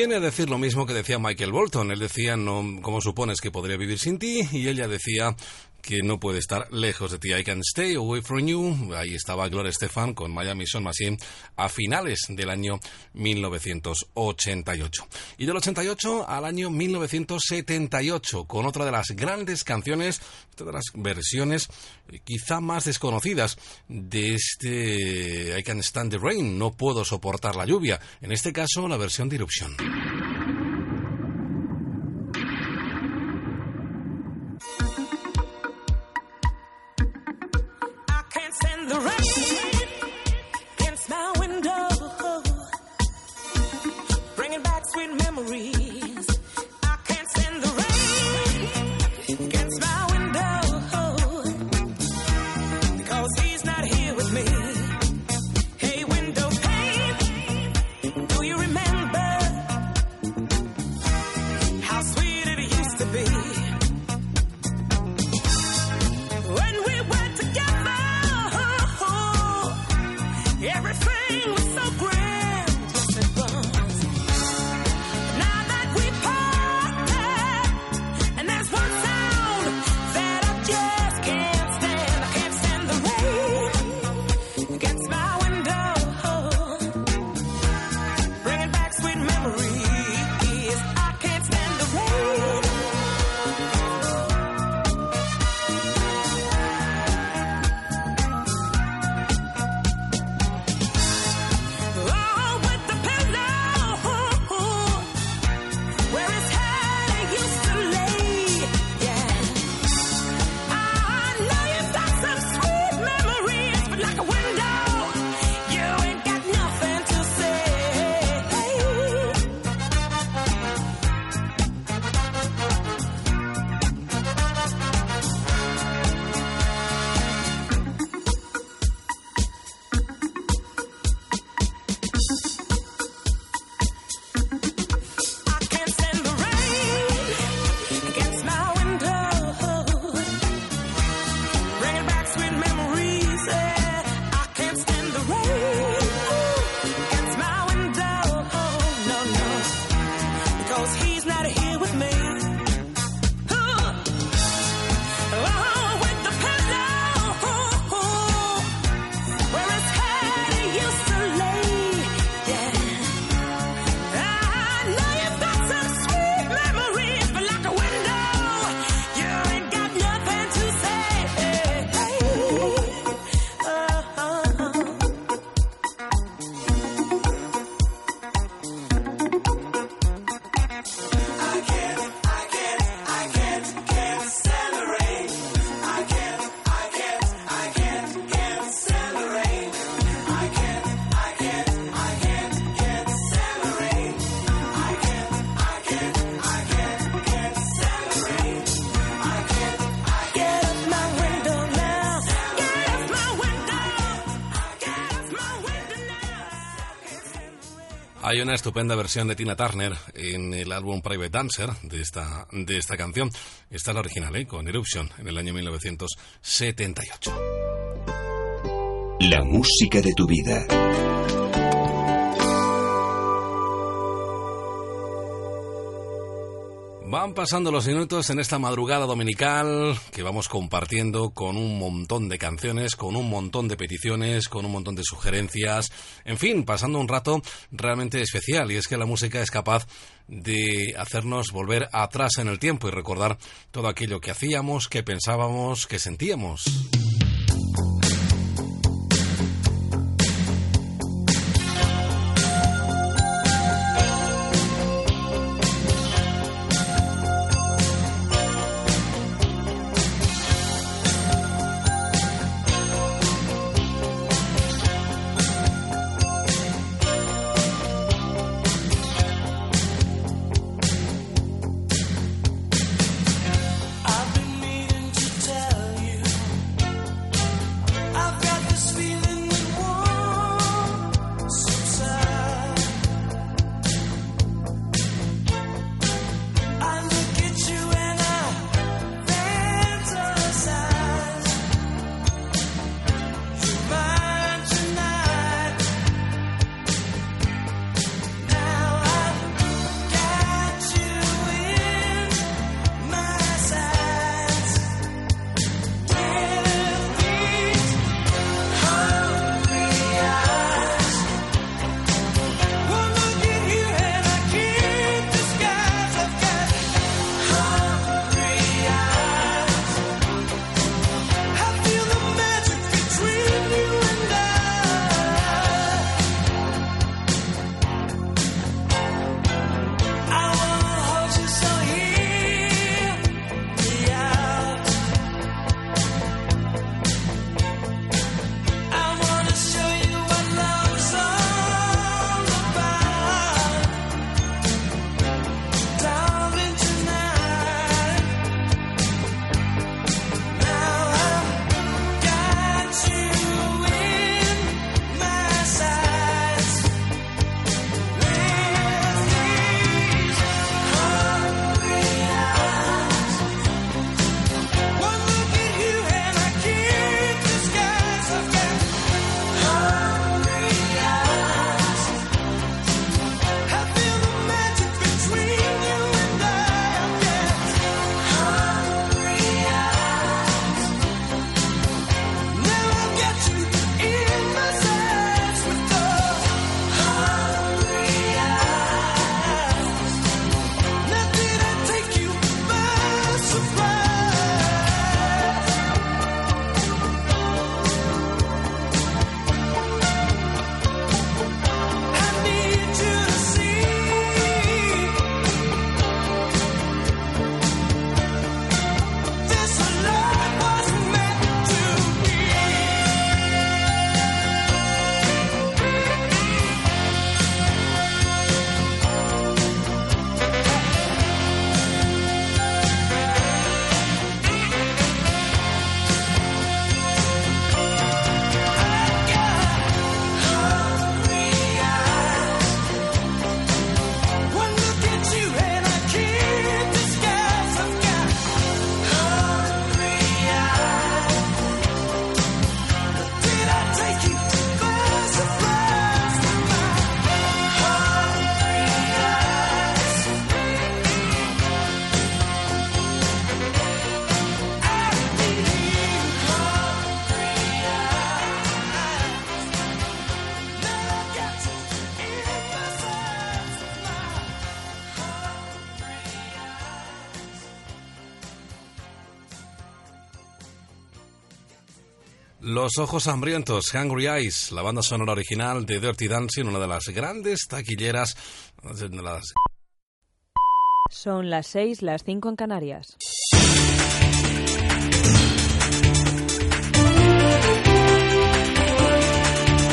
Viene a decir lo mismo que decía Michael Bolton. Él decía, no, ¿cómo supones que podría vivir sin ti? Y ella decía que no puede estar lejos de ti. I can stay away from you. Ahí estaba Gloria Estefan con Miami Son Machine a finales del año 1988. Y del 88 al año 1978 con otra de las grandes canciones, otra de las versiones eh, quizá más desconocidas de este I can stand the rain. No puedo soportar la lluvia. En este caso, la versión de Eruption. Una estupenda versión de Tina Turner en el álbum Private Dancer de esta, de esta canción. Esta es la original, ¿eh? con Eruption, en el año 1978. La música de tu vida. Van pasando los minutos en esta madrugada dominical que vamos compartiendo con un montón de canciones, con un montón de peticiones, con un montón de sugerencias, en fin, pasando un rato realmente especial y es que la música es capaz de hacernos volver atrás en el tiempo y recordar todo aquello que hacíamos, que pensábamos, que sentíamos. Los ojos hambrientos, Hungry Eyes, la banda sonora original de Dirty Dancing, una de las grandes taquilleras de las Son las 6, las 5 en Canarias.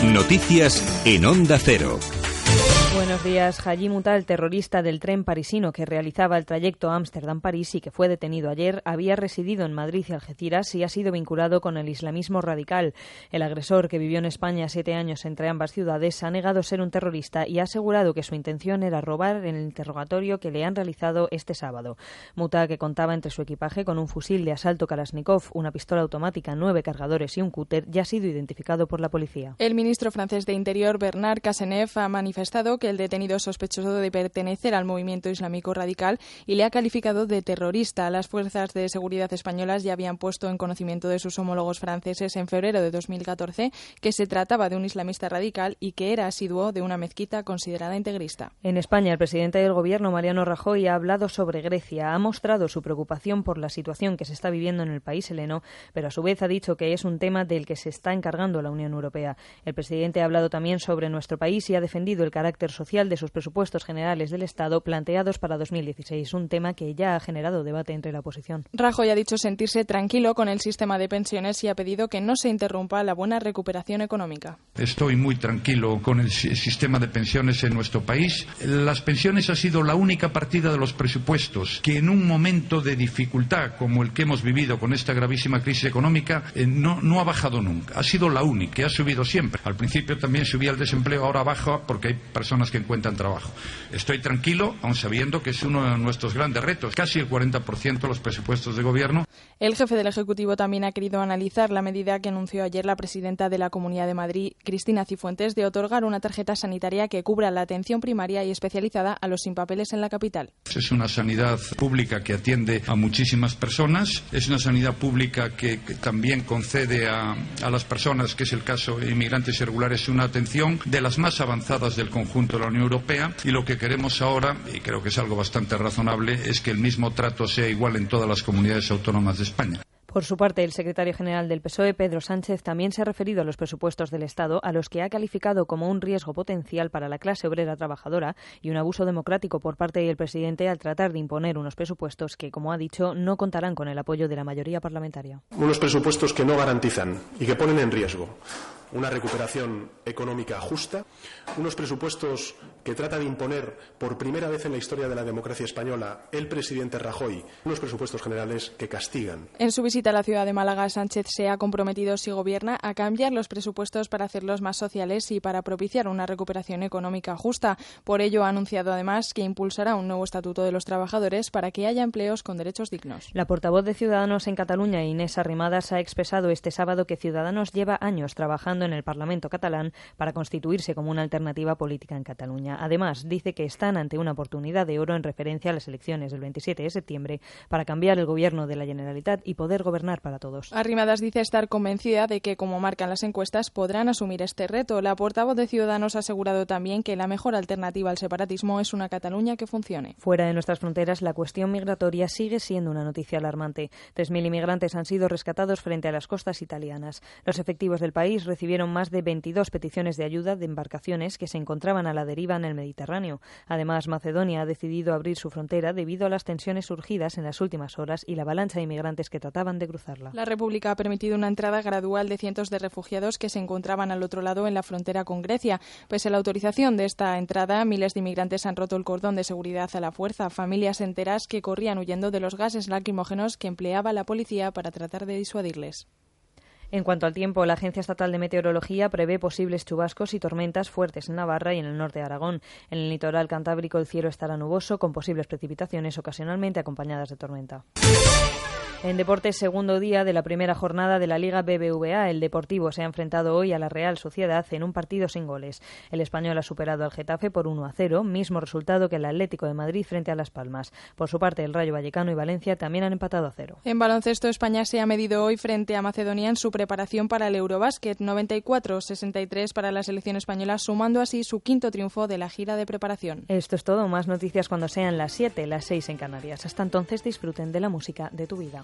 Noticias en Onda Cero. Buenos días. Haji Mutal, terrorista del tren parisino que realizaba el trayecto Ámsterdam-París y que fue detenido ayer, había residido en Madrid y Algeciras y ha sido vinculado con el islamismo radical. El agresor, que vivió en España siete años entre ambas ciudades, ha negado ser un terrorista y ha asegurado que su intención era robar en el interrogatorio que le han realizado este sábado. Mutal, que contaba entre su equipaje con un fusil de asalto Kalashnikov, una pistola automática, nueve cargadores y un cúter, ya ha sido identificado por la policía. El ministro francés de Interior, Bernard Cazeneuve, ha manifestado que el detenido es sospechoso de pertenecer al movimiento islámico radical y le ha calificado de terrorista. Las fuerzas de seguridad españolas ya habían puesto en conocimiento de sus homólogos franceses en febrero de 2014 que se trataba de un islamista radical y que era asiduo de una mezquita considerada integrista. En España, el presidente del Gobierno, Mariano Rajoy, ha hablado sobre Grecia, ha mostrado su preocupación por la situación que se está viviendo en el país heleno, pero a su vez ha dicho que es un tema del que se está encargando la Unión Europea. El presidente ha hablado también sobre nuestro país y ha defendido el carácter social de sus presupuestos generales del Estado planteados para 2016, un tema que ya ha generado debate entre la oposición. Rajoy ha dicho sentirse tranquilo con el sistema de pensiones y ha pedido que no se interrumpa la buena recuperación económica. Estoy muy tranquilo con el si- sistema de pensiones en nuestro país. Las pensiones ha sido la única partida de los presupuestos que en un momento de dificultad como el que hemos vivido con esta gravísima crisis económica eh, no, no ha bajado nunca. Ha sido la única, ha subido siempre. Al principio también subía el desempleo, ahora baja porque hay personas que encuentran trabajo. Estoy tranquilo, aun sabiendo que es uno de nuestros grandes retos. Casi el 40% de los presupuestos de gobierno El jefe del Ejecutivo también ha querido analizar la medida que anunció ayer la presidenta de la Comunidad de Madrid, Cristina Cifuentes, de otorgar una tarjeta sanitaria que cubra la atención primaria y especializada a los sin papeles en la capital. Es una sanidad pública que atiende a muchísimas personas. Es una sanidad pública que, también concede a, a las personas, que es el caso de inmigrantes irregulares, una atención de las más avanzadas del conjunto de la Unión Europea. Y lo que queremos ahora, y creo que es algo bastante razonable, es que el mismo trato sea igual en todas las comunidades autónomas de España. Por su parte, el secretario general del PSOE, Pedro Sánchez, también se ha referido a los presupuestos del Estado, a los que ha calificado como un riesgo potencial para la clase obrera trabajadora y un abuso democrático por parte del presidente al tratar de imponer unos presupuestos que, como ha dicho, no contarán con el apoyo de la mayoría parlamentaria. Unos presupuestos que no garantizan y que ponen en riesgo una recuperación económica justa, unos presupuestos que trata de imponer por primera vez en la historia de la democracia española el presidente Rajoy, unos presupuestos generales que castigan. En su visita a la ciudad de Málaga, Sánchez se ha comprometido, si gobierna, a cambiar los presupuestos para hacerlos más sociales y para propiciar una recuperación económica justa. Por ello, ha anunciado además que impulsará un nuevo estatuto de los trabajadores para que haya empleos con derechos dignos. La portavoz de Ciudadanos en Cataluña, Inés Arrimadas, ha expresado este sábado que Ciudadanos lleva años trabajando en el Parlamento catalán para constituirse como una alternativa política en Cataluña. Además, dice que están ante una oportunidad de oro en referencia a las elecciones del 27 de septiembre para cambiar el gobierno de la Generalitat y poder gobernar para todos. Arrimadas dice estar convencida de que, como marcan las encuestas, podrán asumir este reto. La portavoz de Ciudadanos ha asegurado también que la mejor alternativa al separatismo es una Cataluña que funcione. Fuera de nuestras fronteras, la cuestión migratoria sigue siendo una noticia alarmante. 3.000 inmigrantes han sido rescatados frente a las costas italianas. Los efectivos del país recibieron más de 22 peticiones de ayuda de embarcaciones que se encontraban a la deriva en el Mediterráneo. Además, Macedonia ha decidido abrir su frontera debido a las tensiones surgidas en las últimas horas y la avalancha de inmigrantes que trataban de cruzarla. La República ha permitido una entrada gradual de cientos de refugiados que se encontraban al otro lado en la frontera con Grecia. Pese a la autorización de esta entrada, miles de inmigrantes han roto el cordón de seguridad a la fuerza. Familias enteras que corrían huyendo de los gases lacrimógenos que empleaba la policía para tratar de disuadirles. En cuanto al tiempo, la Agencia Estatal de Meteorología prevé posibles chubascos y tormentas fuertes en Navarra y en el norte de Aragón. En el litoral cantábrico el cielo estará nuboso con posibles precipitaciones ocasionalmente acompañadas de tormenta. En deportes, segundo día de la primera jornada de la Liga BBVA, el Deportivo se ha enfrentado hoy a la Real Sociedad en un partido sin goles. El español ha superado al Getafe por 1 a 0, mismo resultado que el Atlético de Madrid frente a Las Palmas. Por su parte, el Rayo Vallecano y Valencia también han empatado a cero. En baloncesto, España se ha medido hoy frente a Macedonia en su preparación para el Eurobásquet 94-63 para la selección española, sumando así su quinto triunfo de la gira de preparación. Esto es todo. Más noticias cuando sean las 7, las 6 en Canarias. Hasta entonces disfruten de la música de tu vida.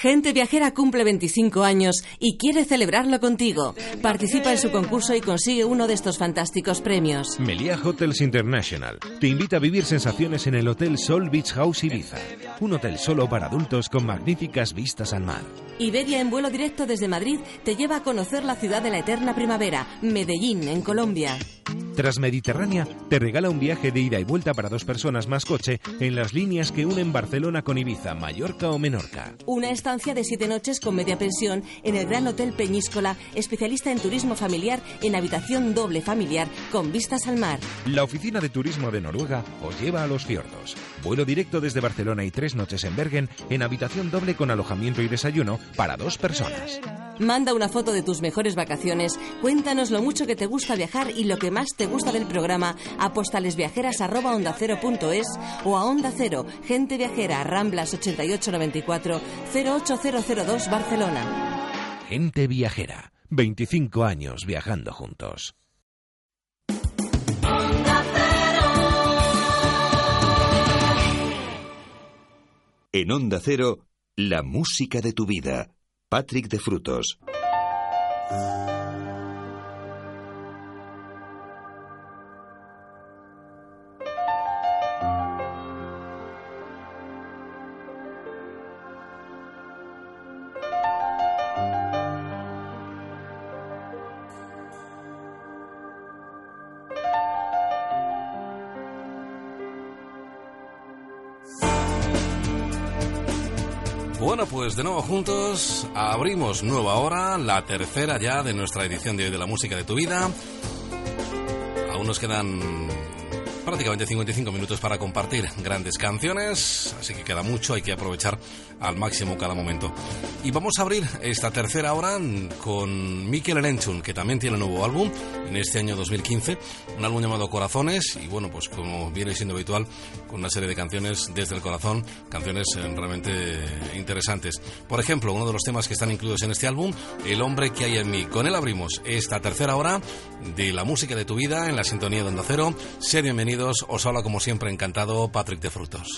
Gente Viajera cumple 25 años y quiere celebrarlo contigo. Participa en su concurso y consigue uno de estos fantásticos premios. Meliá Hotels International te invita a vivir sensaciones en el Hotel Sol Beach House Ibiza, un hotel solo para adultos con magníficas vistas al mar. Iberia en vuelo directo desde Madrid te lleva a conocer la ciudad de la eterna primavera, Medellín, en Colombia. Transmediterránea te regala un viaje de ida y vuelta para dos personas más coche en las líneas que unen Barcelona con Ibiza, Mallorca o Menorca. Una de siete noches con media pensión en el Gran Hotel Peñíscola, especialista en turismo familiar en habitación doble familiar con vistas al mar. La Oficina de Turismo de Noruega os lleva a los fiordos. Vuelo directo desde Barcelona y tres noches en Bergen en habitación doble con alojamiento y desayuno para dos personas. Manda una foto de tus mejores vacaciones, cuéntanos lo mucho que te gusta viajar y lo que más te gusta del programa a postalesviajeras@ondacero.es o a Onda Cero, Gente Viajera, Ramblas 8894 08002 Barcelona. Gente viajera. 25 años viajando juntos. En Onda Cero, la música de tu vida. Patrick de Frutos. De nuevo juntos abrimos nueva hora, la tercera ya de nuestra edición de hoy de la música de tu vida. Aún nos quedan prácticamente 55 minutos para compartir grandes canciones, así que queda mucho, hay que aprovechar al máximo cada momento. Y vamos a abrir esta tercera hora con Mikel Erenchun, que también tiene un nuevo álbum en este año 2015, un álbum llamado Corazones, y bueno, pues como viene siendo habitual, con una serie de canciones desde el corazón, canciones eh, realmente interesantes. Por ejemplo, uno de los temas que están incluidos en este álbum, El hombre que hay en mí. Con él abrimos esta tercera hora de la música de tu vida en la sintonía de Onda Cero. Sed os habla como siempre encantado Patrick de Frutos.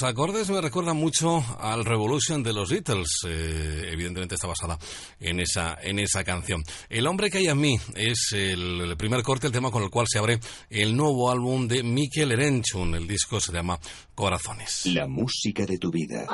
Los acordes me recuerdan mucho al Revolution de los Beatles. eh, evidentemente está basada en esa, en esa canción. El hombre que hay en mí es el, el primer corte, el tema con el cual se abre el nuevo álbum de Mikel Erenchun. El disco se llama Corazones. La música de tu vida.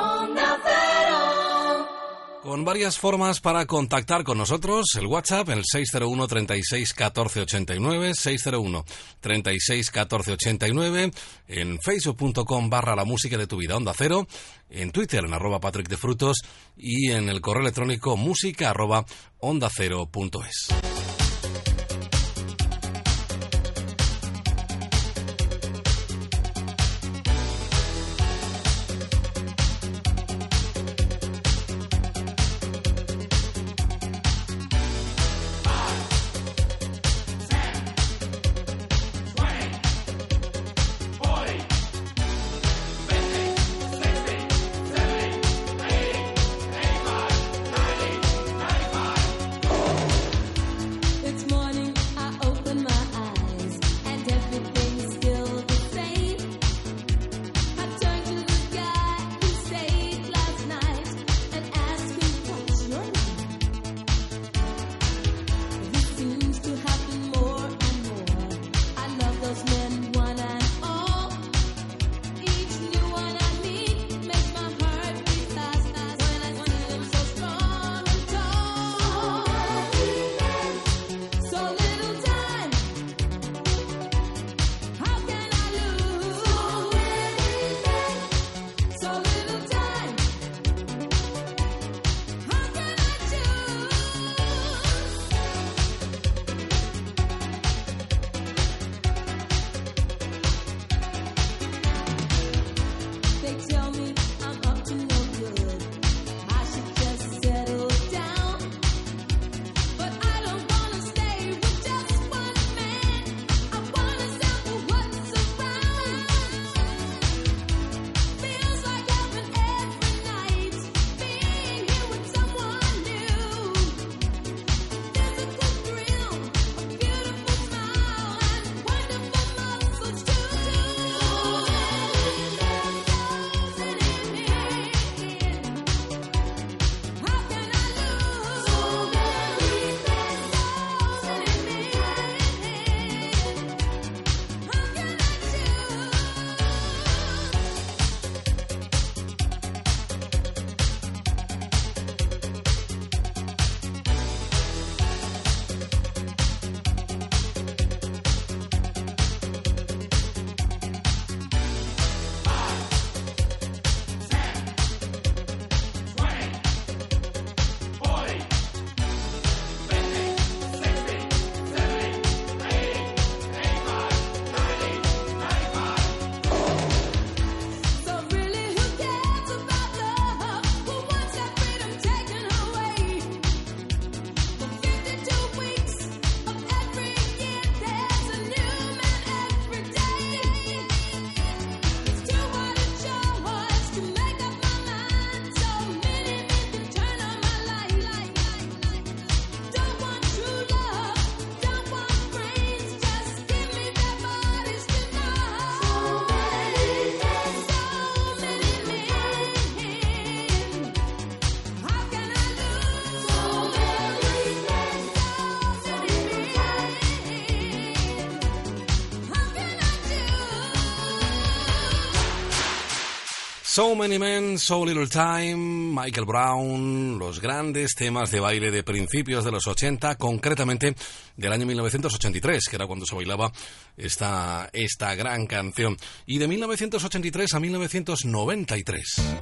Con varias formas para contactar con nosotros, el WhatsApp, el 601 36 14 89, 601 36 14 89, en facebook.com barra la música de tu vida, onda cero, en Twitter, en arroba Patrick de Frutos, y en el correo electrónico música arroba onda cero punto es. So Many Men, So Little Time, Michael Brown, los grandes temas de baile de principios de los 80, concretamente del año 1983, que era cuando se bailaba esta, esta gran canción. Y de 1983 a 1993.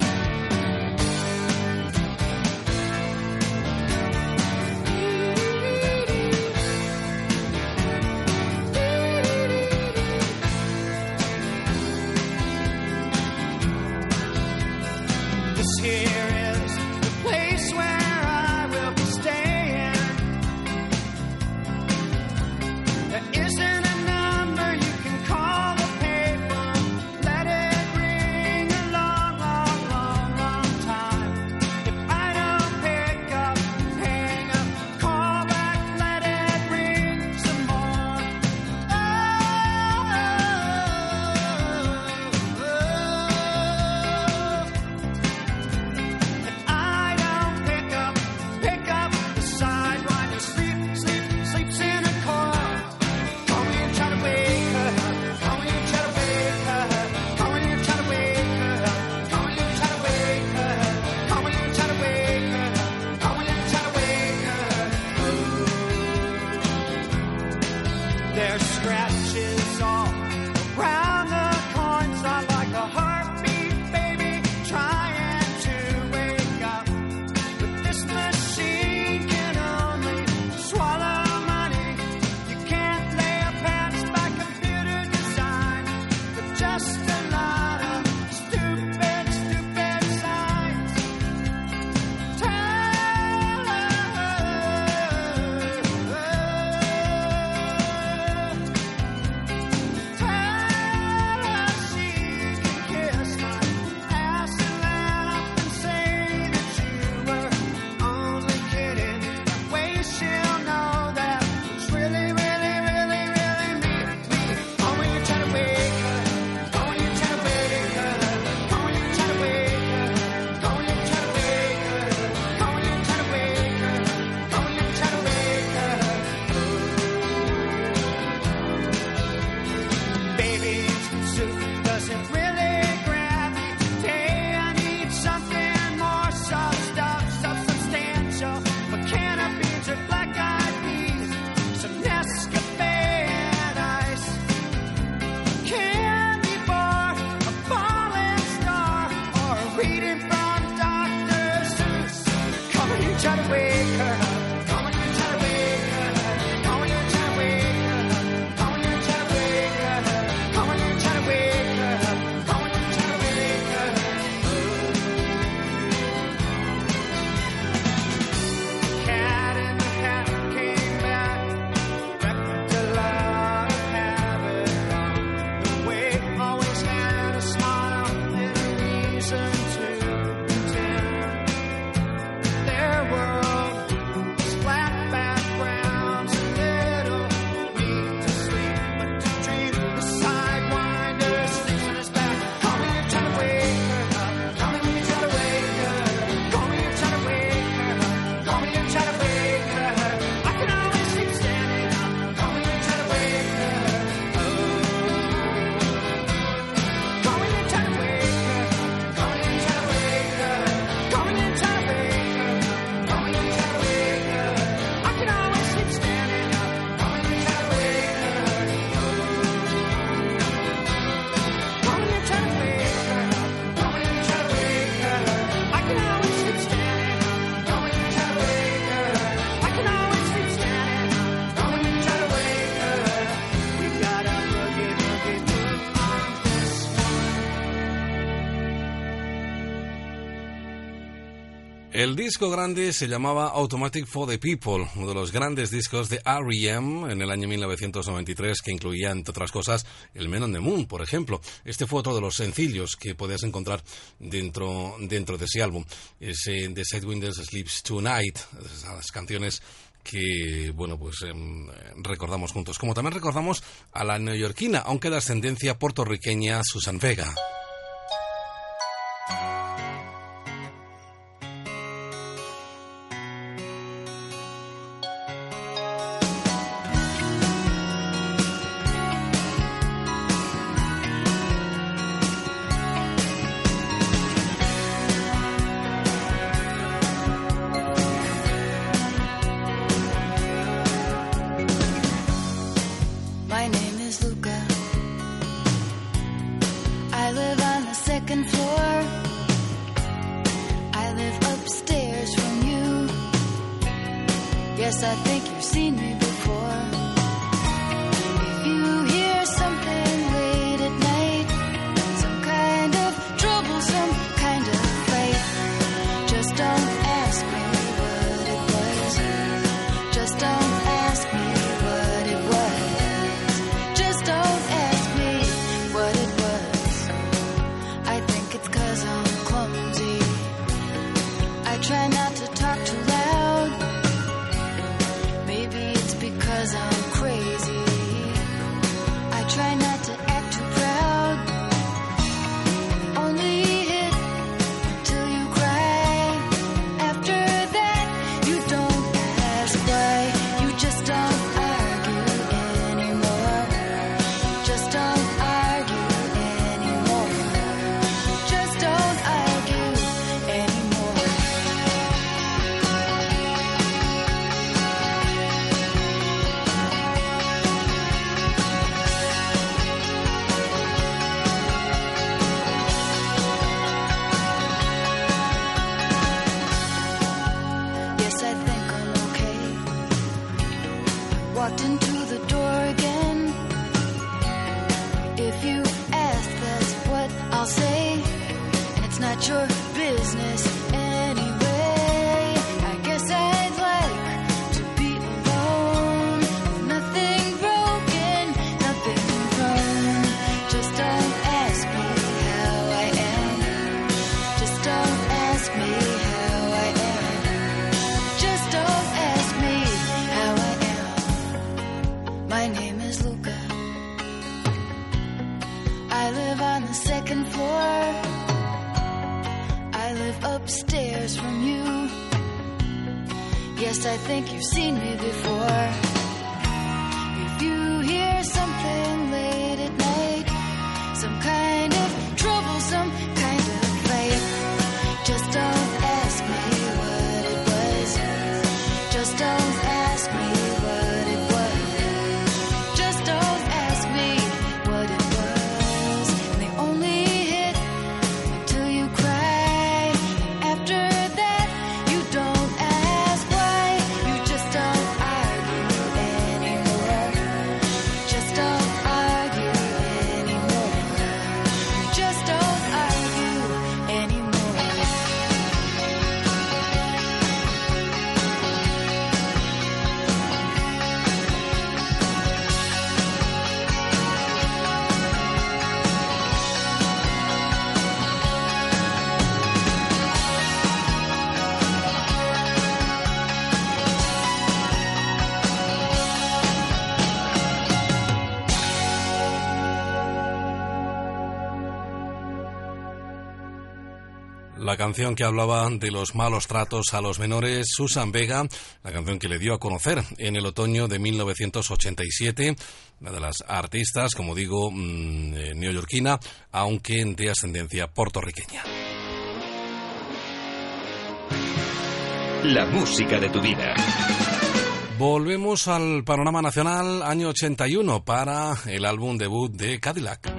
El disco grande se llamaba Automatic for the People, uno de los grandes discos de R.E.M. en el año 1993 que incluía, entre otras cosas, el Men on the Moon, por ejemplo. Este fue otro de los sencillos que podías encontrar dentro, dentro de ese álbum. Ese The Sidewinders Sleeps Tonight, las canciones que, bueno, pues eh, recordamos juntos. Como también recordamos a la neoyorquina, aunque de ascendencia puertorriqueña Susan Vega. la canción que hablaba de los malos tratos a los menores, Susan Vega, la canción que le dio a conocer en el otoño de 1987, una de las artistas, como digo, mm, eh, neoyorquina, aunque de ascendencia puertorriqueña. La música de tu vida. Volvemos al panorama nacional, año 81, para el álbum debut de Cadillac.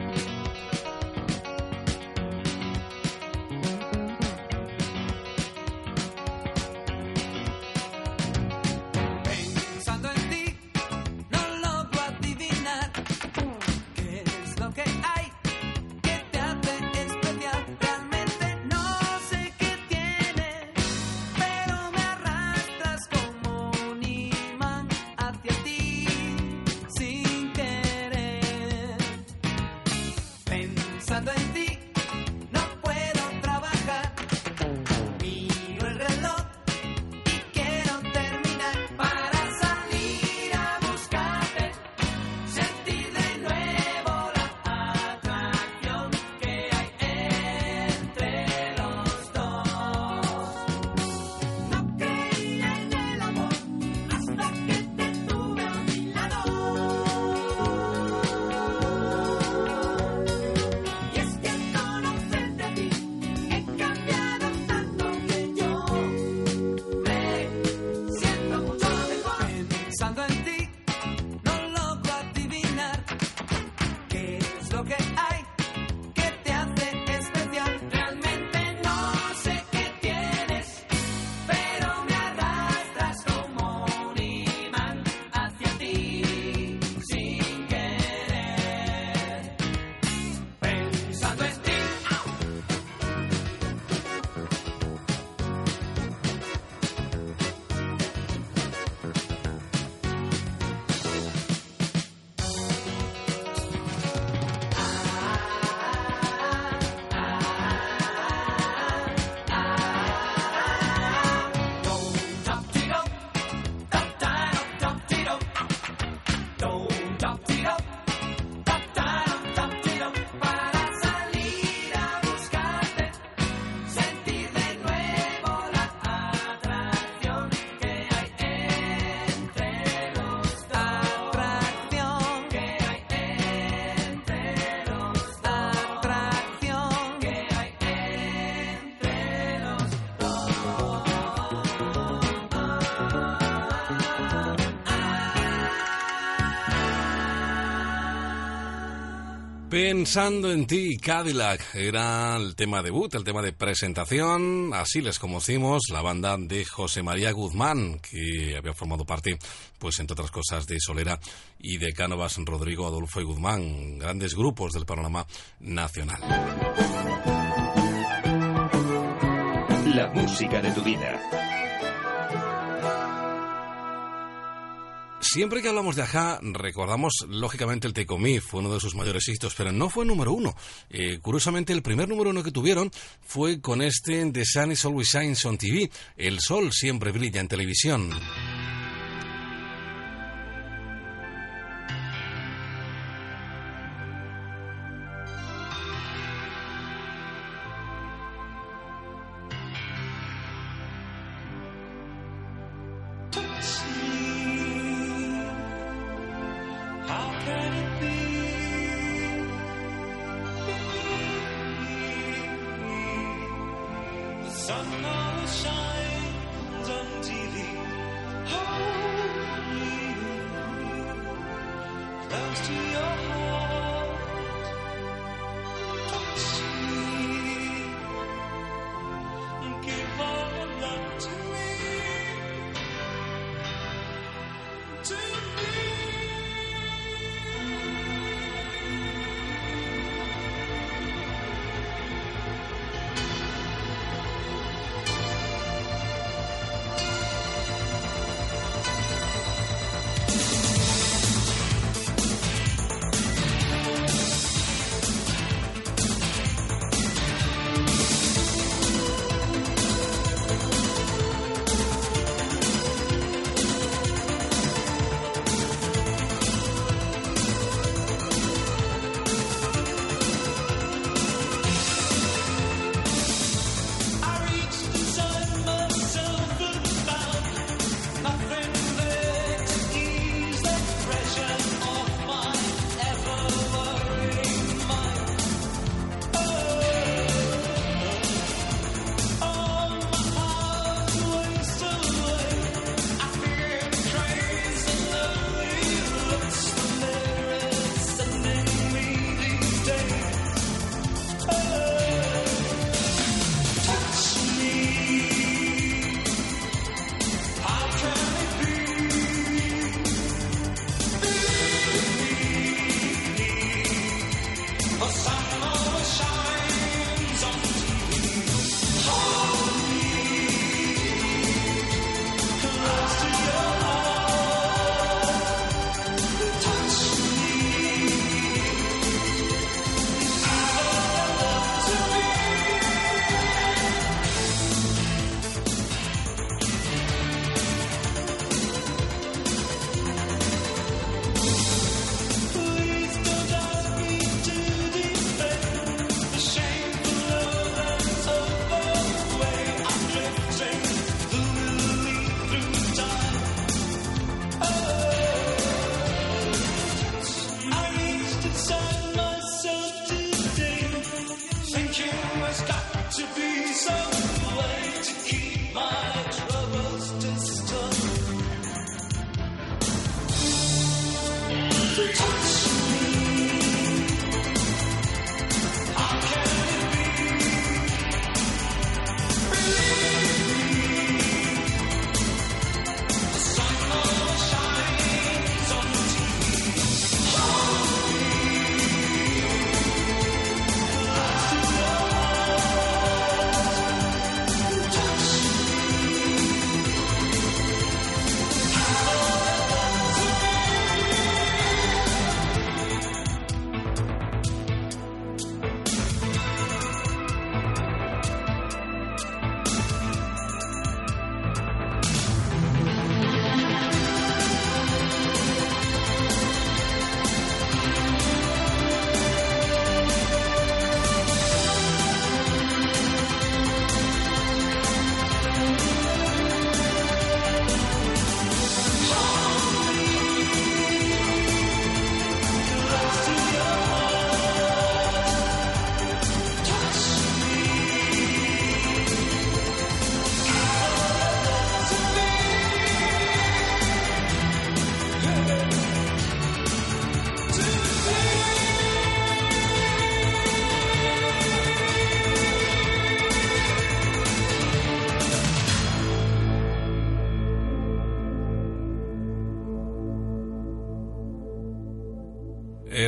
Pensando en ti, Cadillac, era el tema debut, el tema de presentación. Así les conocimos, la banda de José María Guzmán, que había formado parte, pues entre otras cosas, de Solera y de Cánovas, Rodrigo, Adolfo y Guzmán, grandes grupos del panorama nacional. La música de tu vida. Siempre que hablamos de Aja, recordamos lógicamente el Take fue uno de sus mayores éxitos, pero no fue número uno. Eh, curiosamente, el primer número uno que tuvieron fue con este The Sun is Always Shines on TV, El Sol siempre brilla en televisión.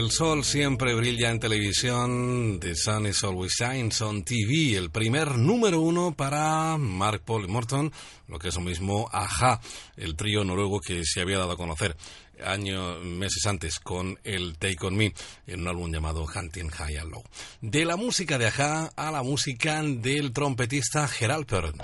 El sol siempre brilla en televisión. The Sun is always shines on TV. El primer número uno para Mark Paul y Morton, lo que es lo mismo Aja, el trío noruego que se había dado a conocer años, meses antes con el Take On Me en un álbum llamado Hunting High and Low. De la música de Aja a la música del trompetista Gerald Perl.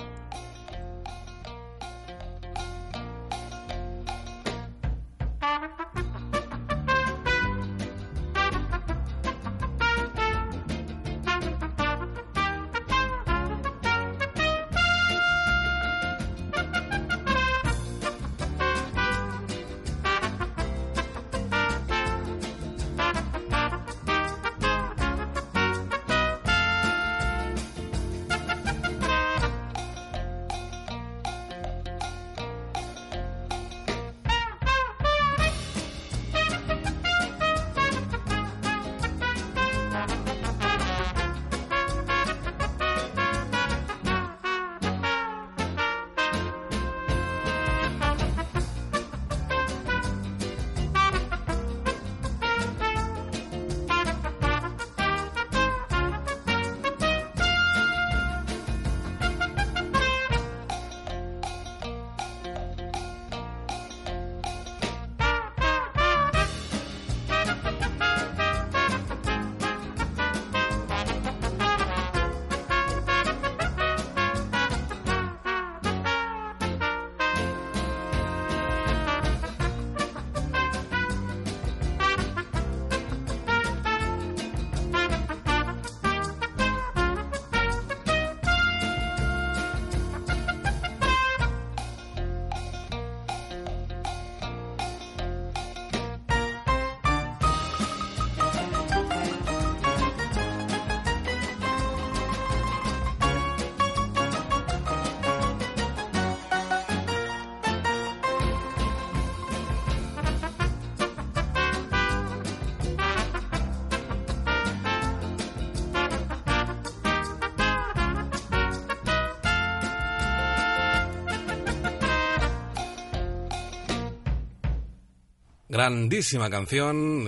Grandísima canción,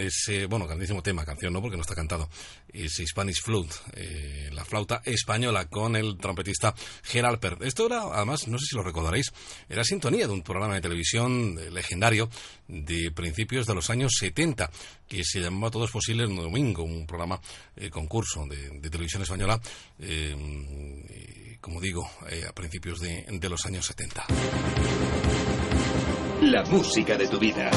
bueno, grandísimo tema, canción no porque no está cantado, es Spanish Flute, eh, la flauta española con el trompetista Gerald Per. Esto era, además, no sé si lo recordaréis, era sintonía de un programa de televisión legendario de principios de los años 70, que se llamaba Todos Posibles Domingo, un programa, eh, concurso de, televisión española, eh, como digo, a principios de, de los años 70. La música de tu vida.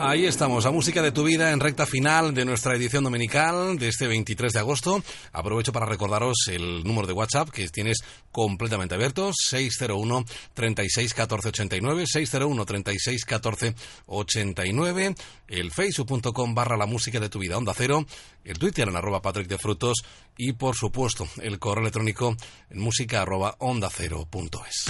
Ahí estamos, la música de tu vida en recta final de nuestra edición dominical de este 23 de agosto. Aprovecho para recordaros el número de WhatsApp que tienes completamente abierto, 601 36 14 89, 601 36 14 89, el facebook.com barra la música de tu vida, onda cero, el twitter en arroba patrick de frutos y por supuesto el correo electrónico en música arroba onda cero punto es.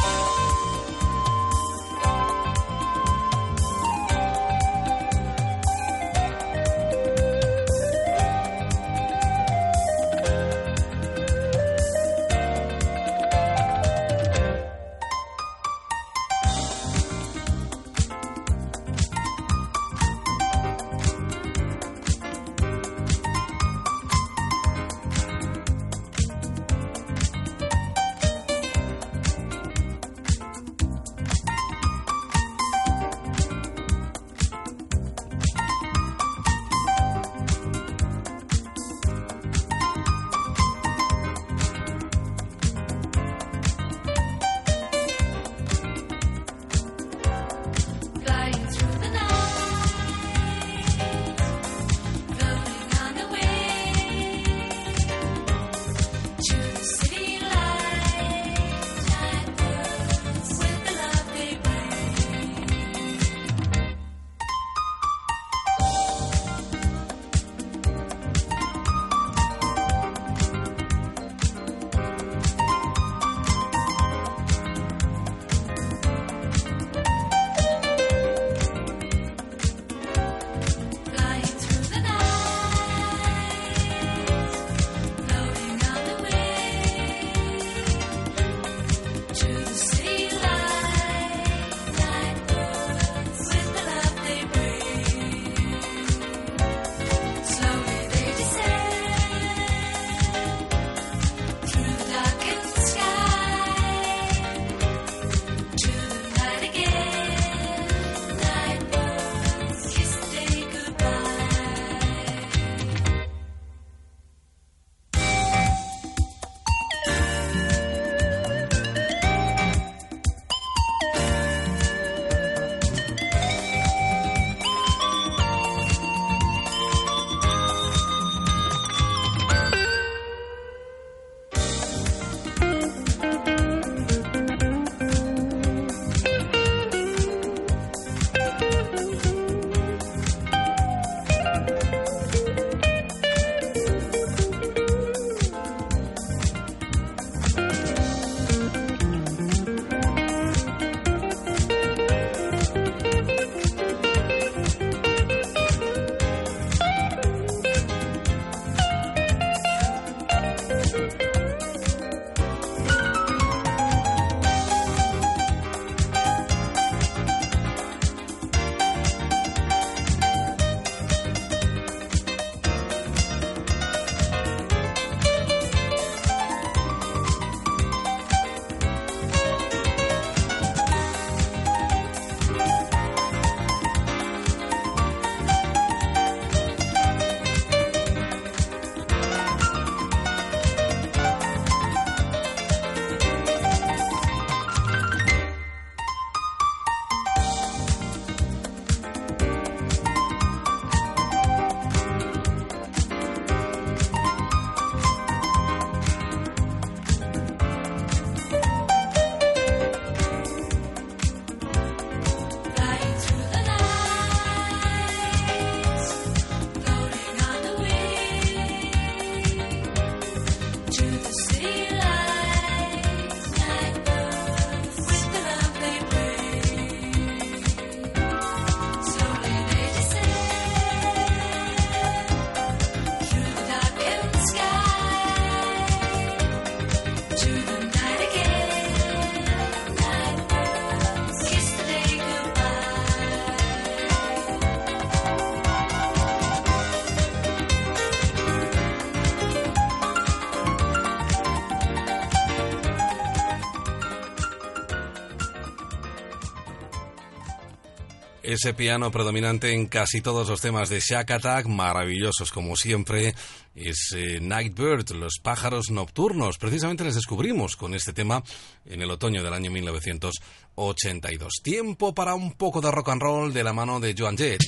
ese piano predominante en casi todos los temas de Shack Attack, maravillosos como siempre, es eh, Nightbird, los pájaros nocturnos. Precisamente les descubrimos con este tema en el otoño del año 1982. Tiempo para un poco de rock and roll de la mano de Joan Jett.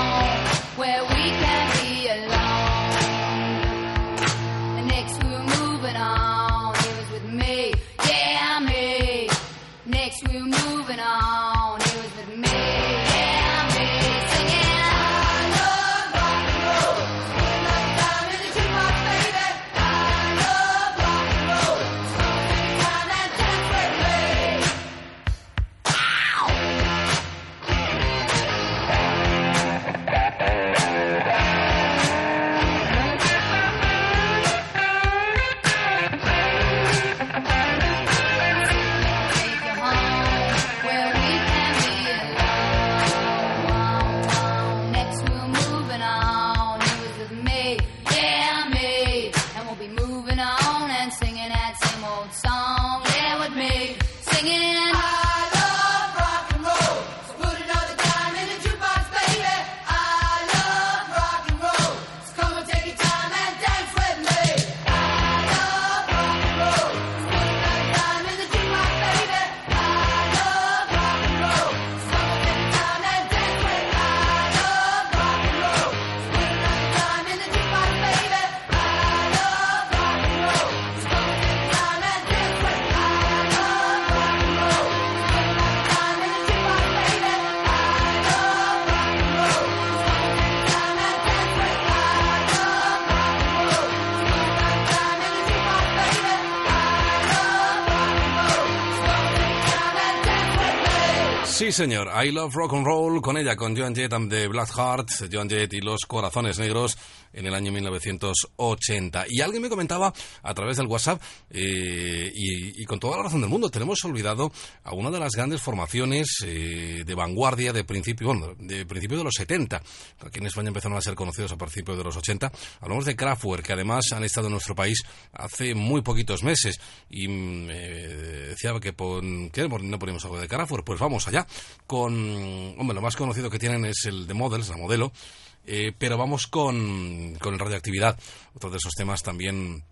home where we can be alone. Señor. I Love Rock and Roll con ella, con Joan Jett the Black Heart, Joan Jett y los Corazones Negros en el año 1980. Y alguien me comentaba a través del WhatsApp, eh, y, con toda la razón del mundo, tenemos olvidado a una de las grandes formaciones eh, de vanguardia de principio, bueno, de principio de los 70. Aquí en España empezaron a ser conocidos a principios de los 80. Hablamos de Kraftwerk, que además han estado en nuestro país hace muy poquitos meses. Y mm, eh, decía que, pon, que no ponemos algo de Kraftwerk. Pues vamos allá. Con, hombre, lo más conocido que tienen es el de Models, la modelo. Eh, pero vamos con, con radioactividad, otro de esos temas también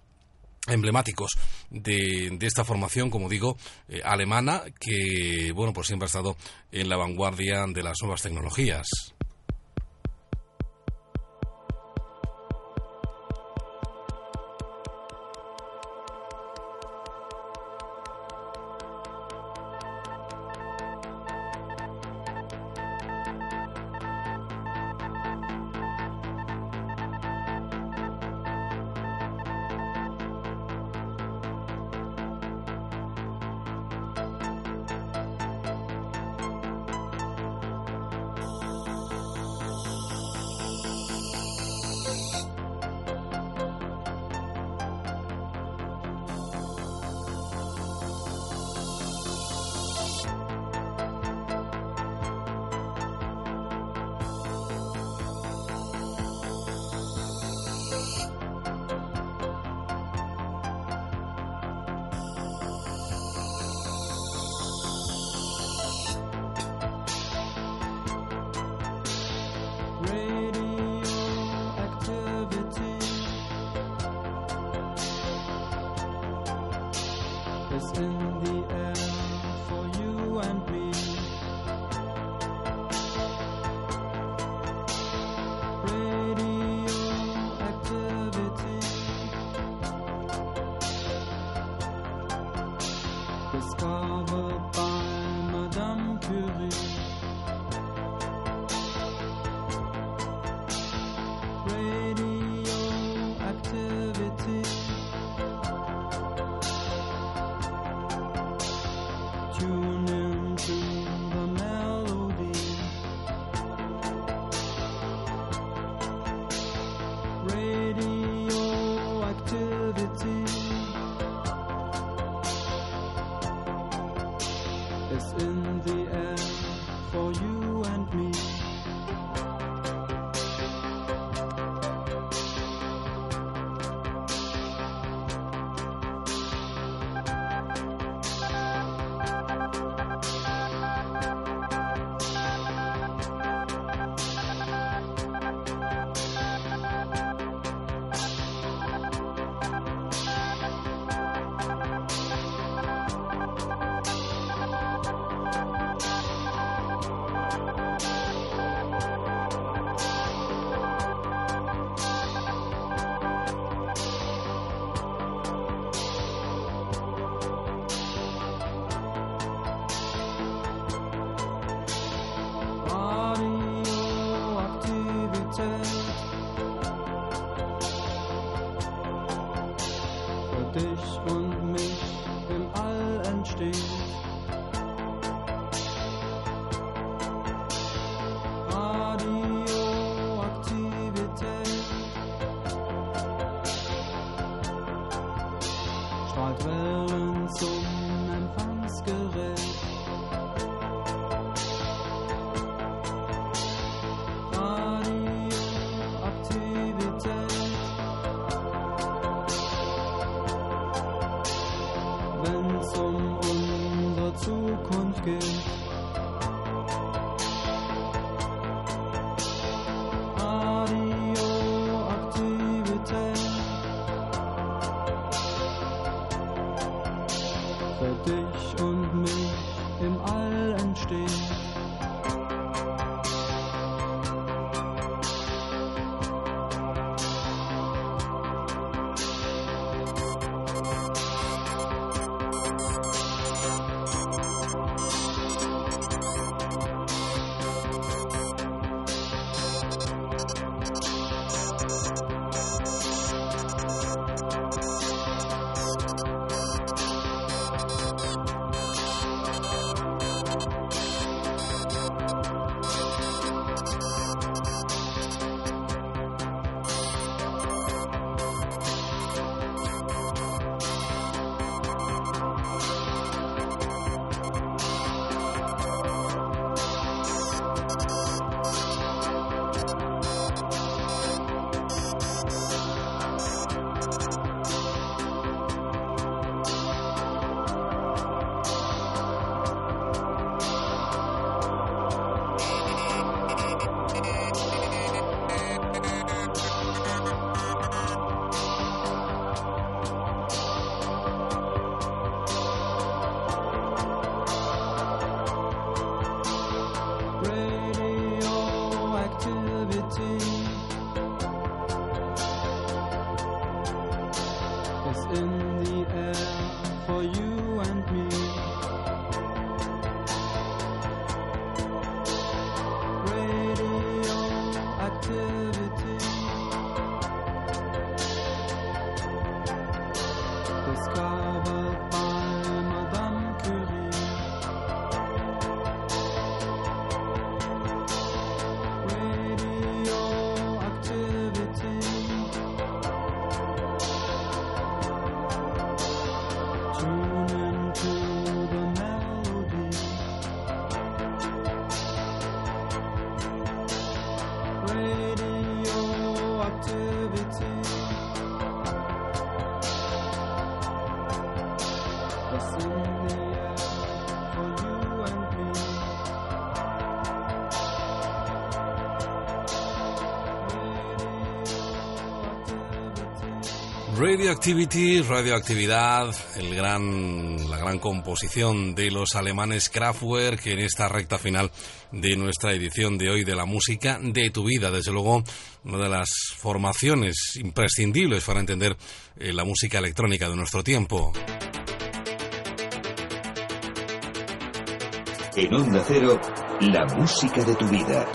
emblemáticos de, de esta formación, como digo, eh, alemana, que bueno, pues siempre ha estado en la vanguardia de las nuevas tecnologías. Radioactivity, radioactividad, el gran, la gran composición de los alemanes Kraftwerk en esta recta final de nuestra edición de hoy de la música de tu vida. Desde luego, una de las formaciones imprescindibles para entender eh, la música electrónica de nuestro tiempo. En Onda Cero, la música de tu vida.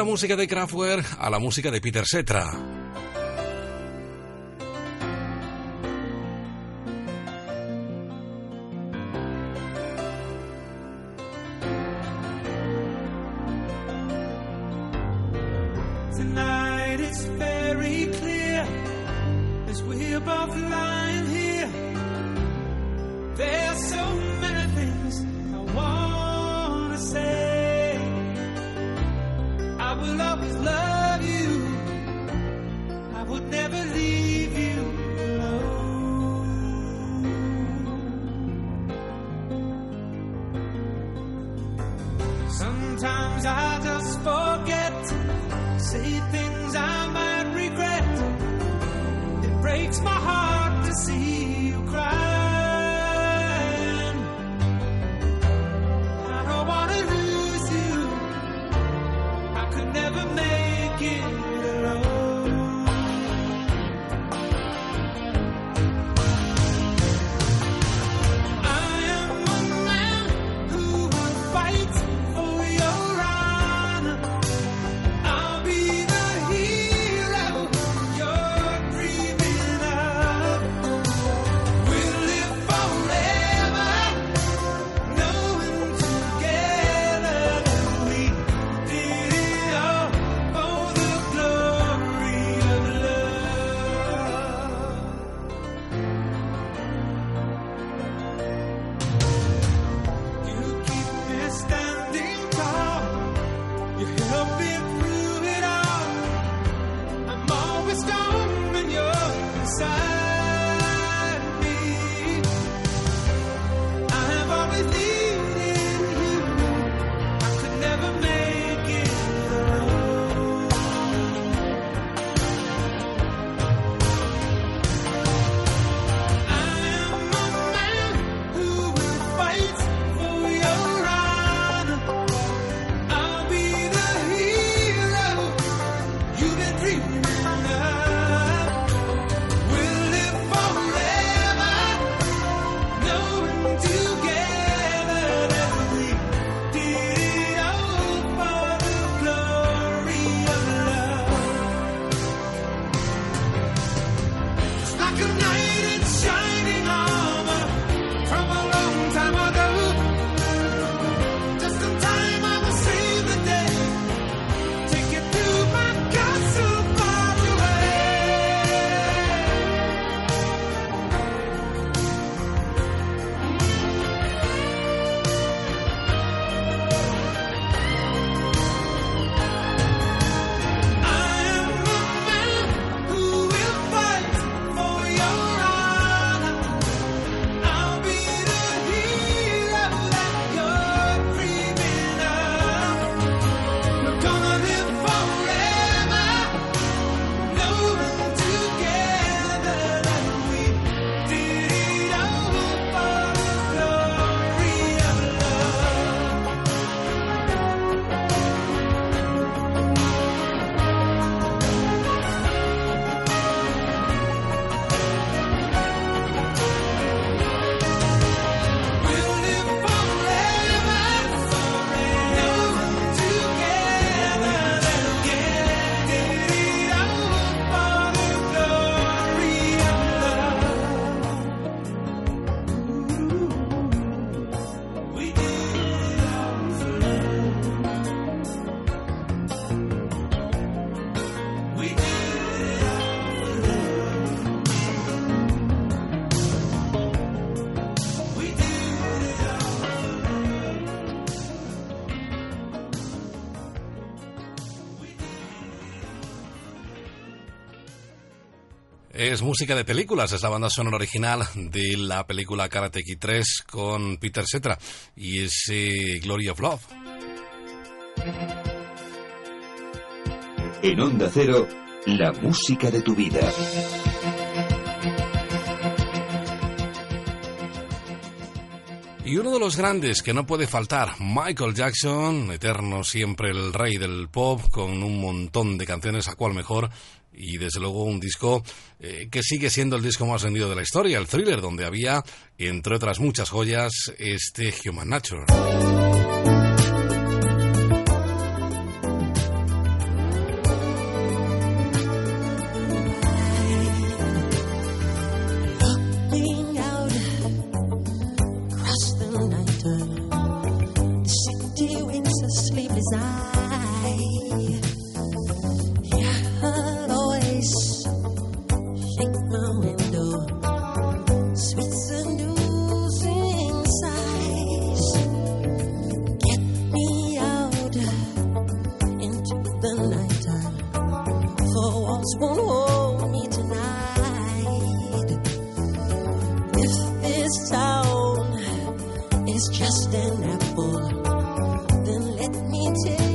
La música de Kraftwerk a la música de Peter Setra. Es música de películas, es la banda sonora original de la película Karate Kid 3 con Peter Cetra y ese Glory of Love. En Onda Cero, la música de tu vida. Y uno de los grandes que no puede faltar, Michael Jackson, eterno siempre el rey del pop, con un montón de canciones, a cual mejor desde luego un disco eh, que sigue siendo el disco más vendido de la historia, el thriller, donde había, entre otras muchas joyas, este Human Nature. need to.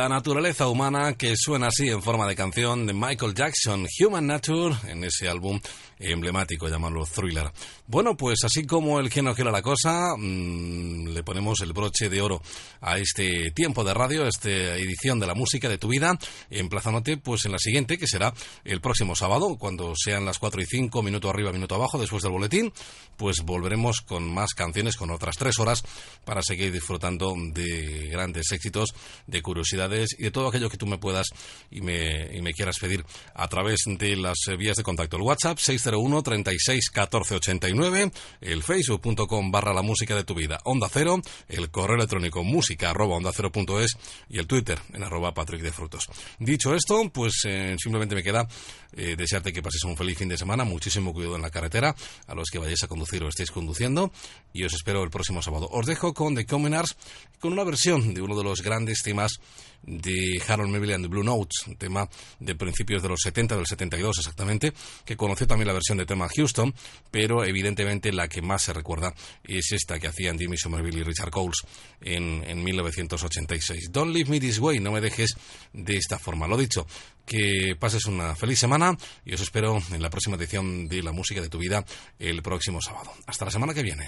La naturaleza humana que suena así en forma de canción de Michael Jackson, Human Nature, en ese álbum emblemático llamado Thriller. Bueno, pues así como el que no quiera la cosa, mm, le ponemos el broche de oro a este tiempo de radio, esta edición de la música de tu vida, emplazándote pues en la siguiente, que será el próximo sábado, cuando sean las 4 y 5, minuto arriba, minuto abajo, después del boletín, pues volveremos con más canciones, con otras tres horas, para seguir disfrutando de grandes éxitos, de curiosidades y de todo aquello que tú me puedas y me, y me quieras pedir a través de las eh, vías de contacto. El WhatsApp 601 36 14 89, el facebook.com barra la música de tu vida, Onda Cero, el correo electrónico música arroba onda cero punto es y el Twitter en arroba Patrick de Frutos. Dicho esto, pues eh, simplemente me queda eh, desearte que pases un feliz fin de semana, muchísimo cuidado en la carretera, a los que vayáis a conducir o estéis conduciendo, y os espero el próximo sábado. Os dejo con The Commoners, con una versión de uno de los grandes temas de Harold Melville and the Blue Notes, un tema de principios de los 70, del 72 exactamente, que conoció también la versión de tema Houston, pero evidentemente la que más se recuerda es esta que hacían Jimmy Somerville y Richard Coles en, en 1986. Don't leave me this way, no me dejes de esta forma. Lo dicho, que pases una feliz semana y os espero en la próxima edición de La Música de tu Vida el próximo sábado. Hasta la semana que viene.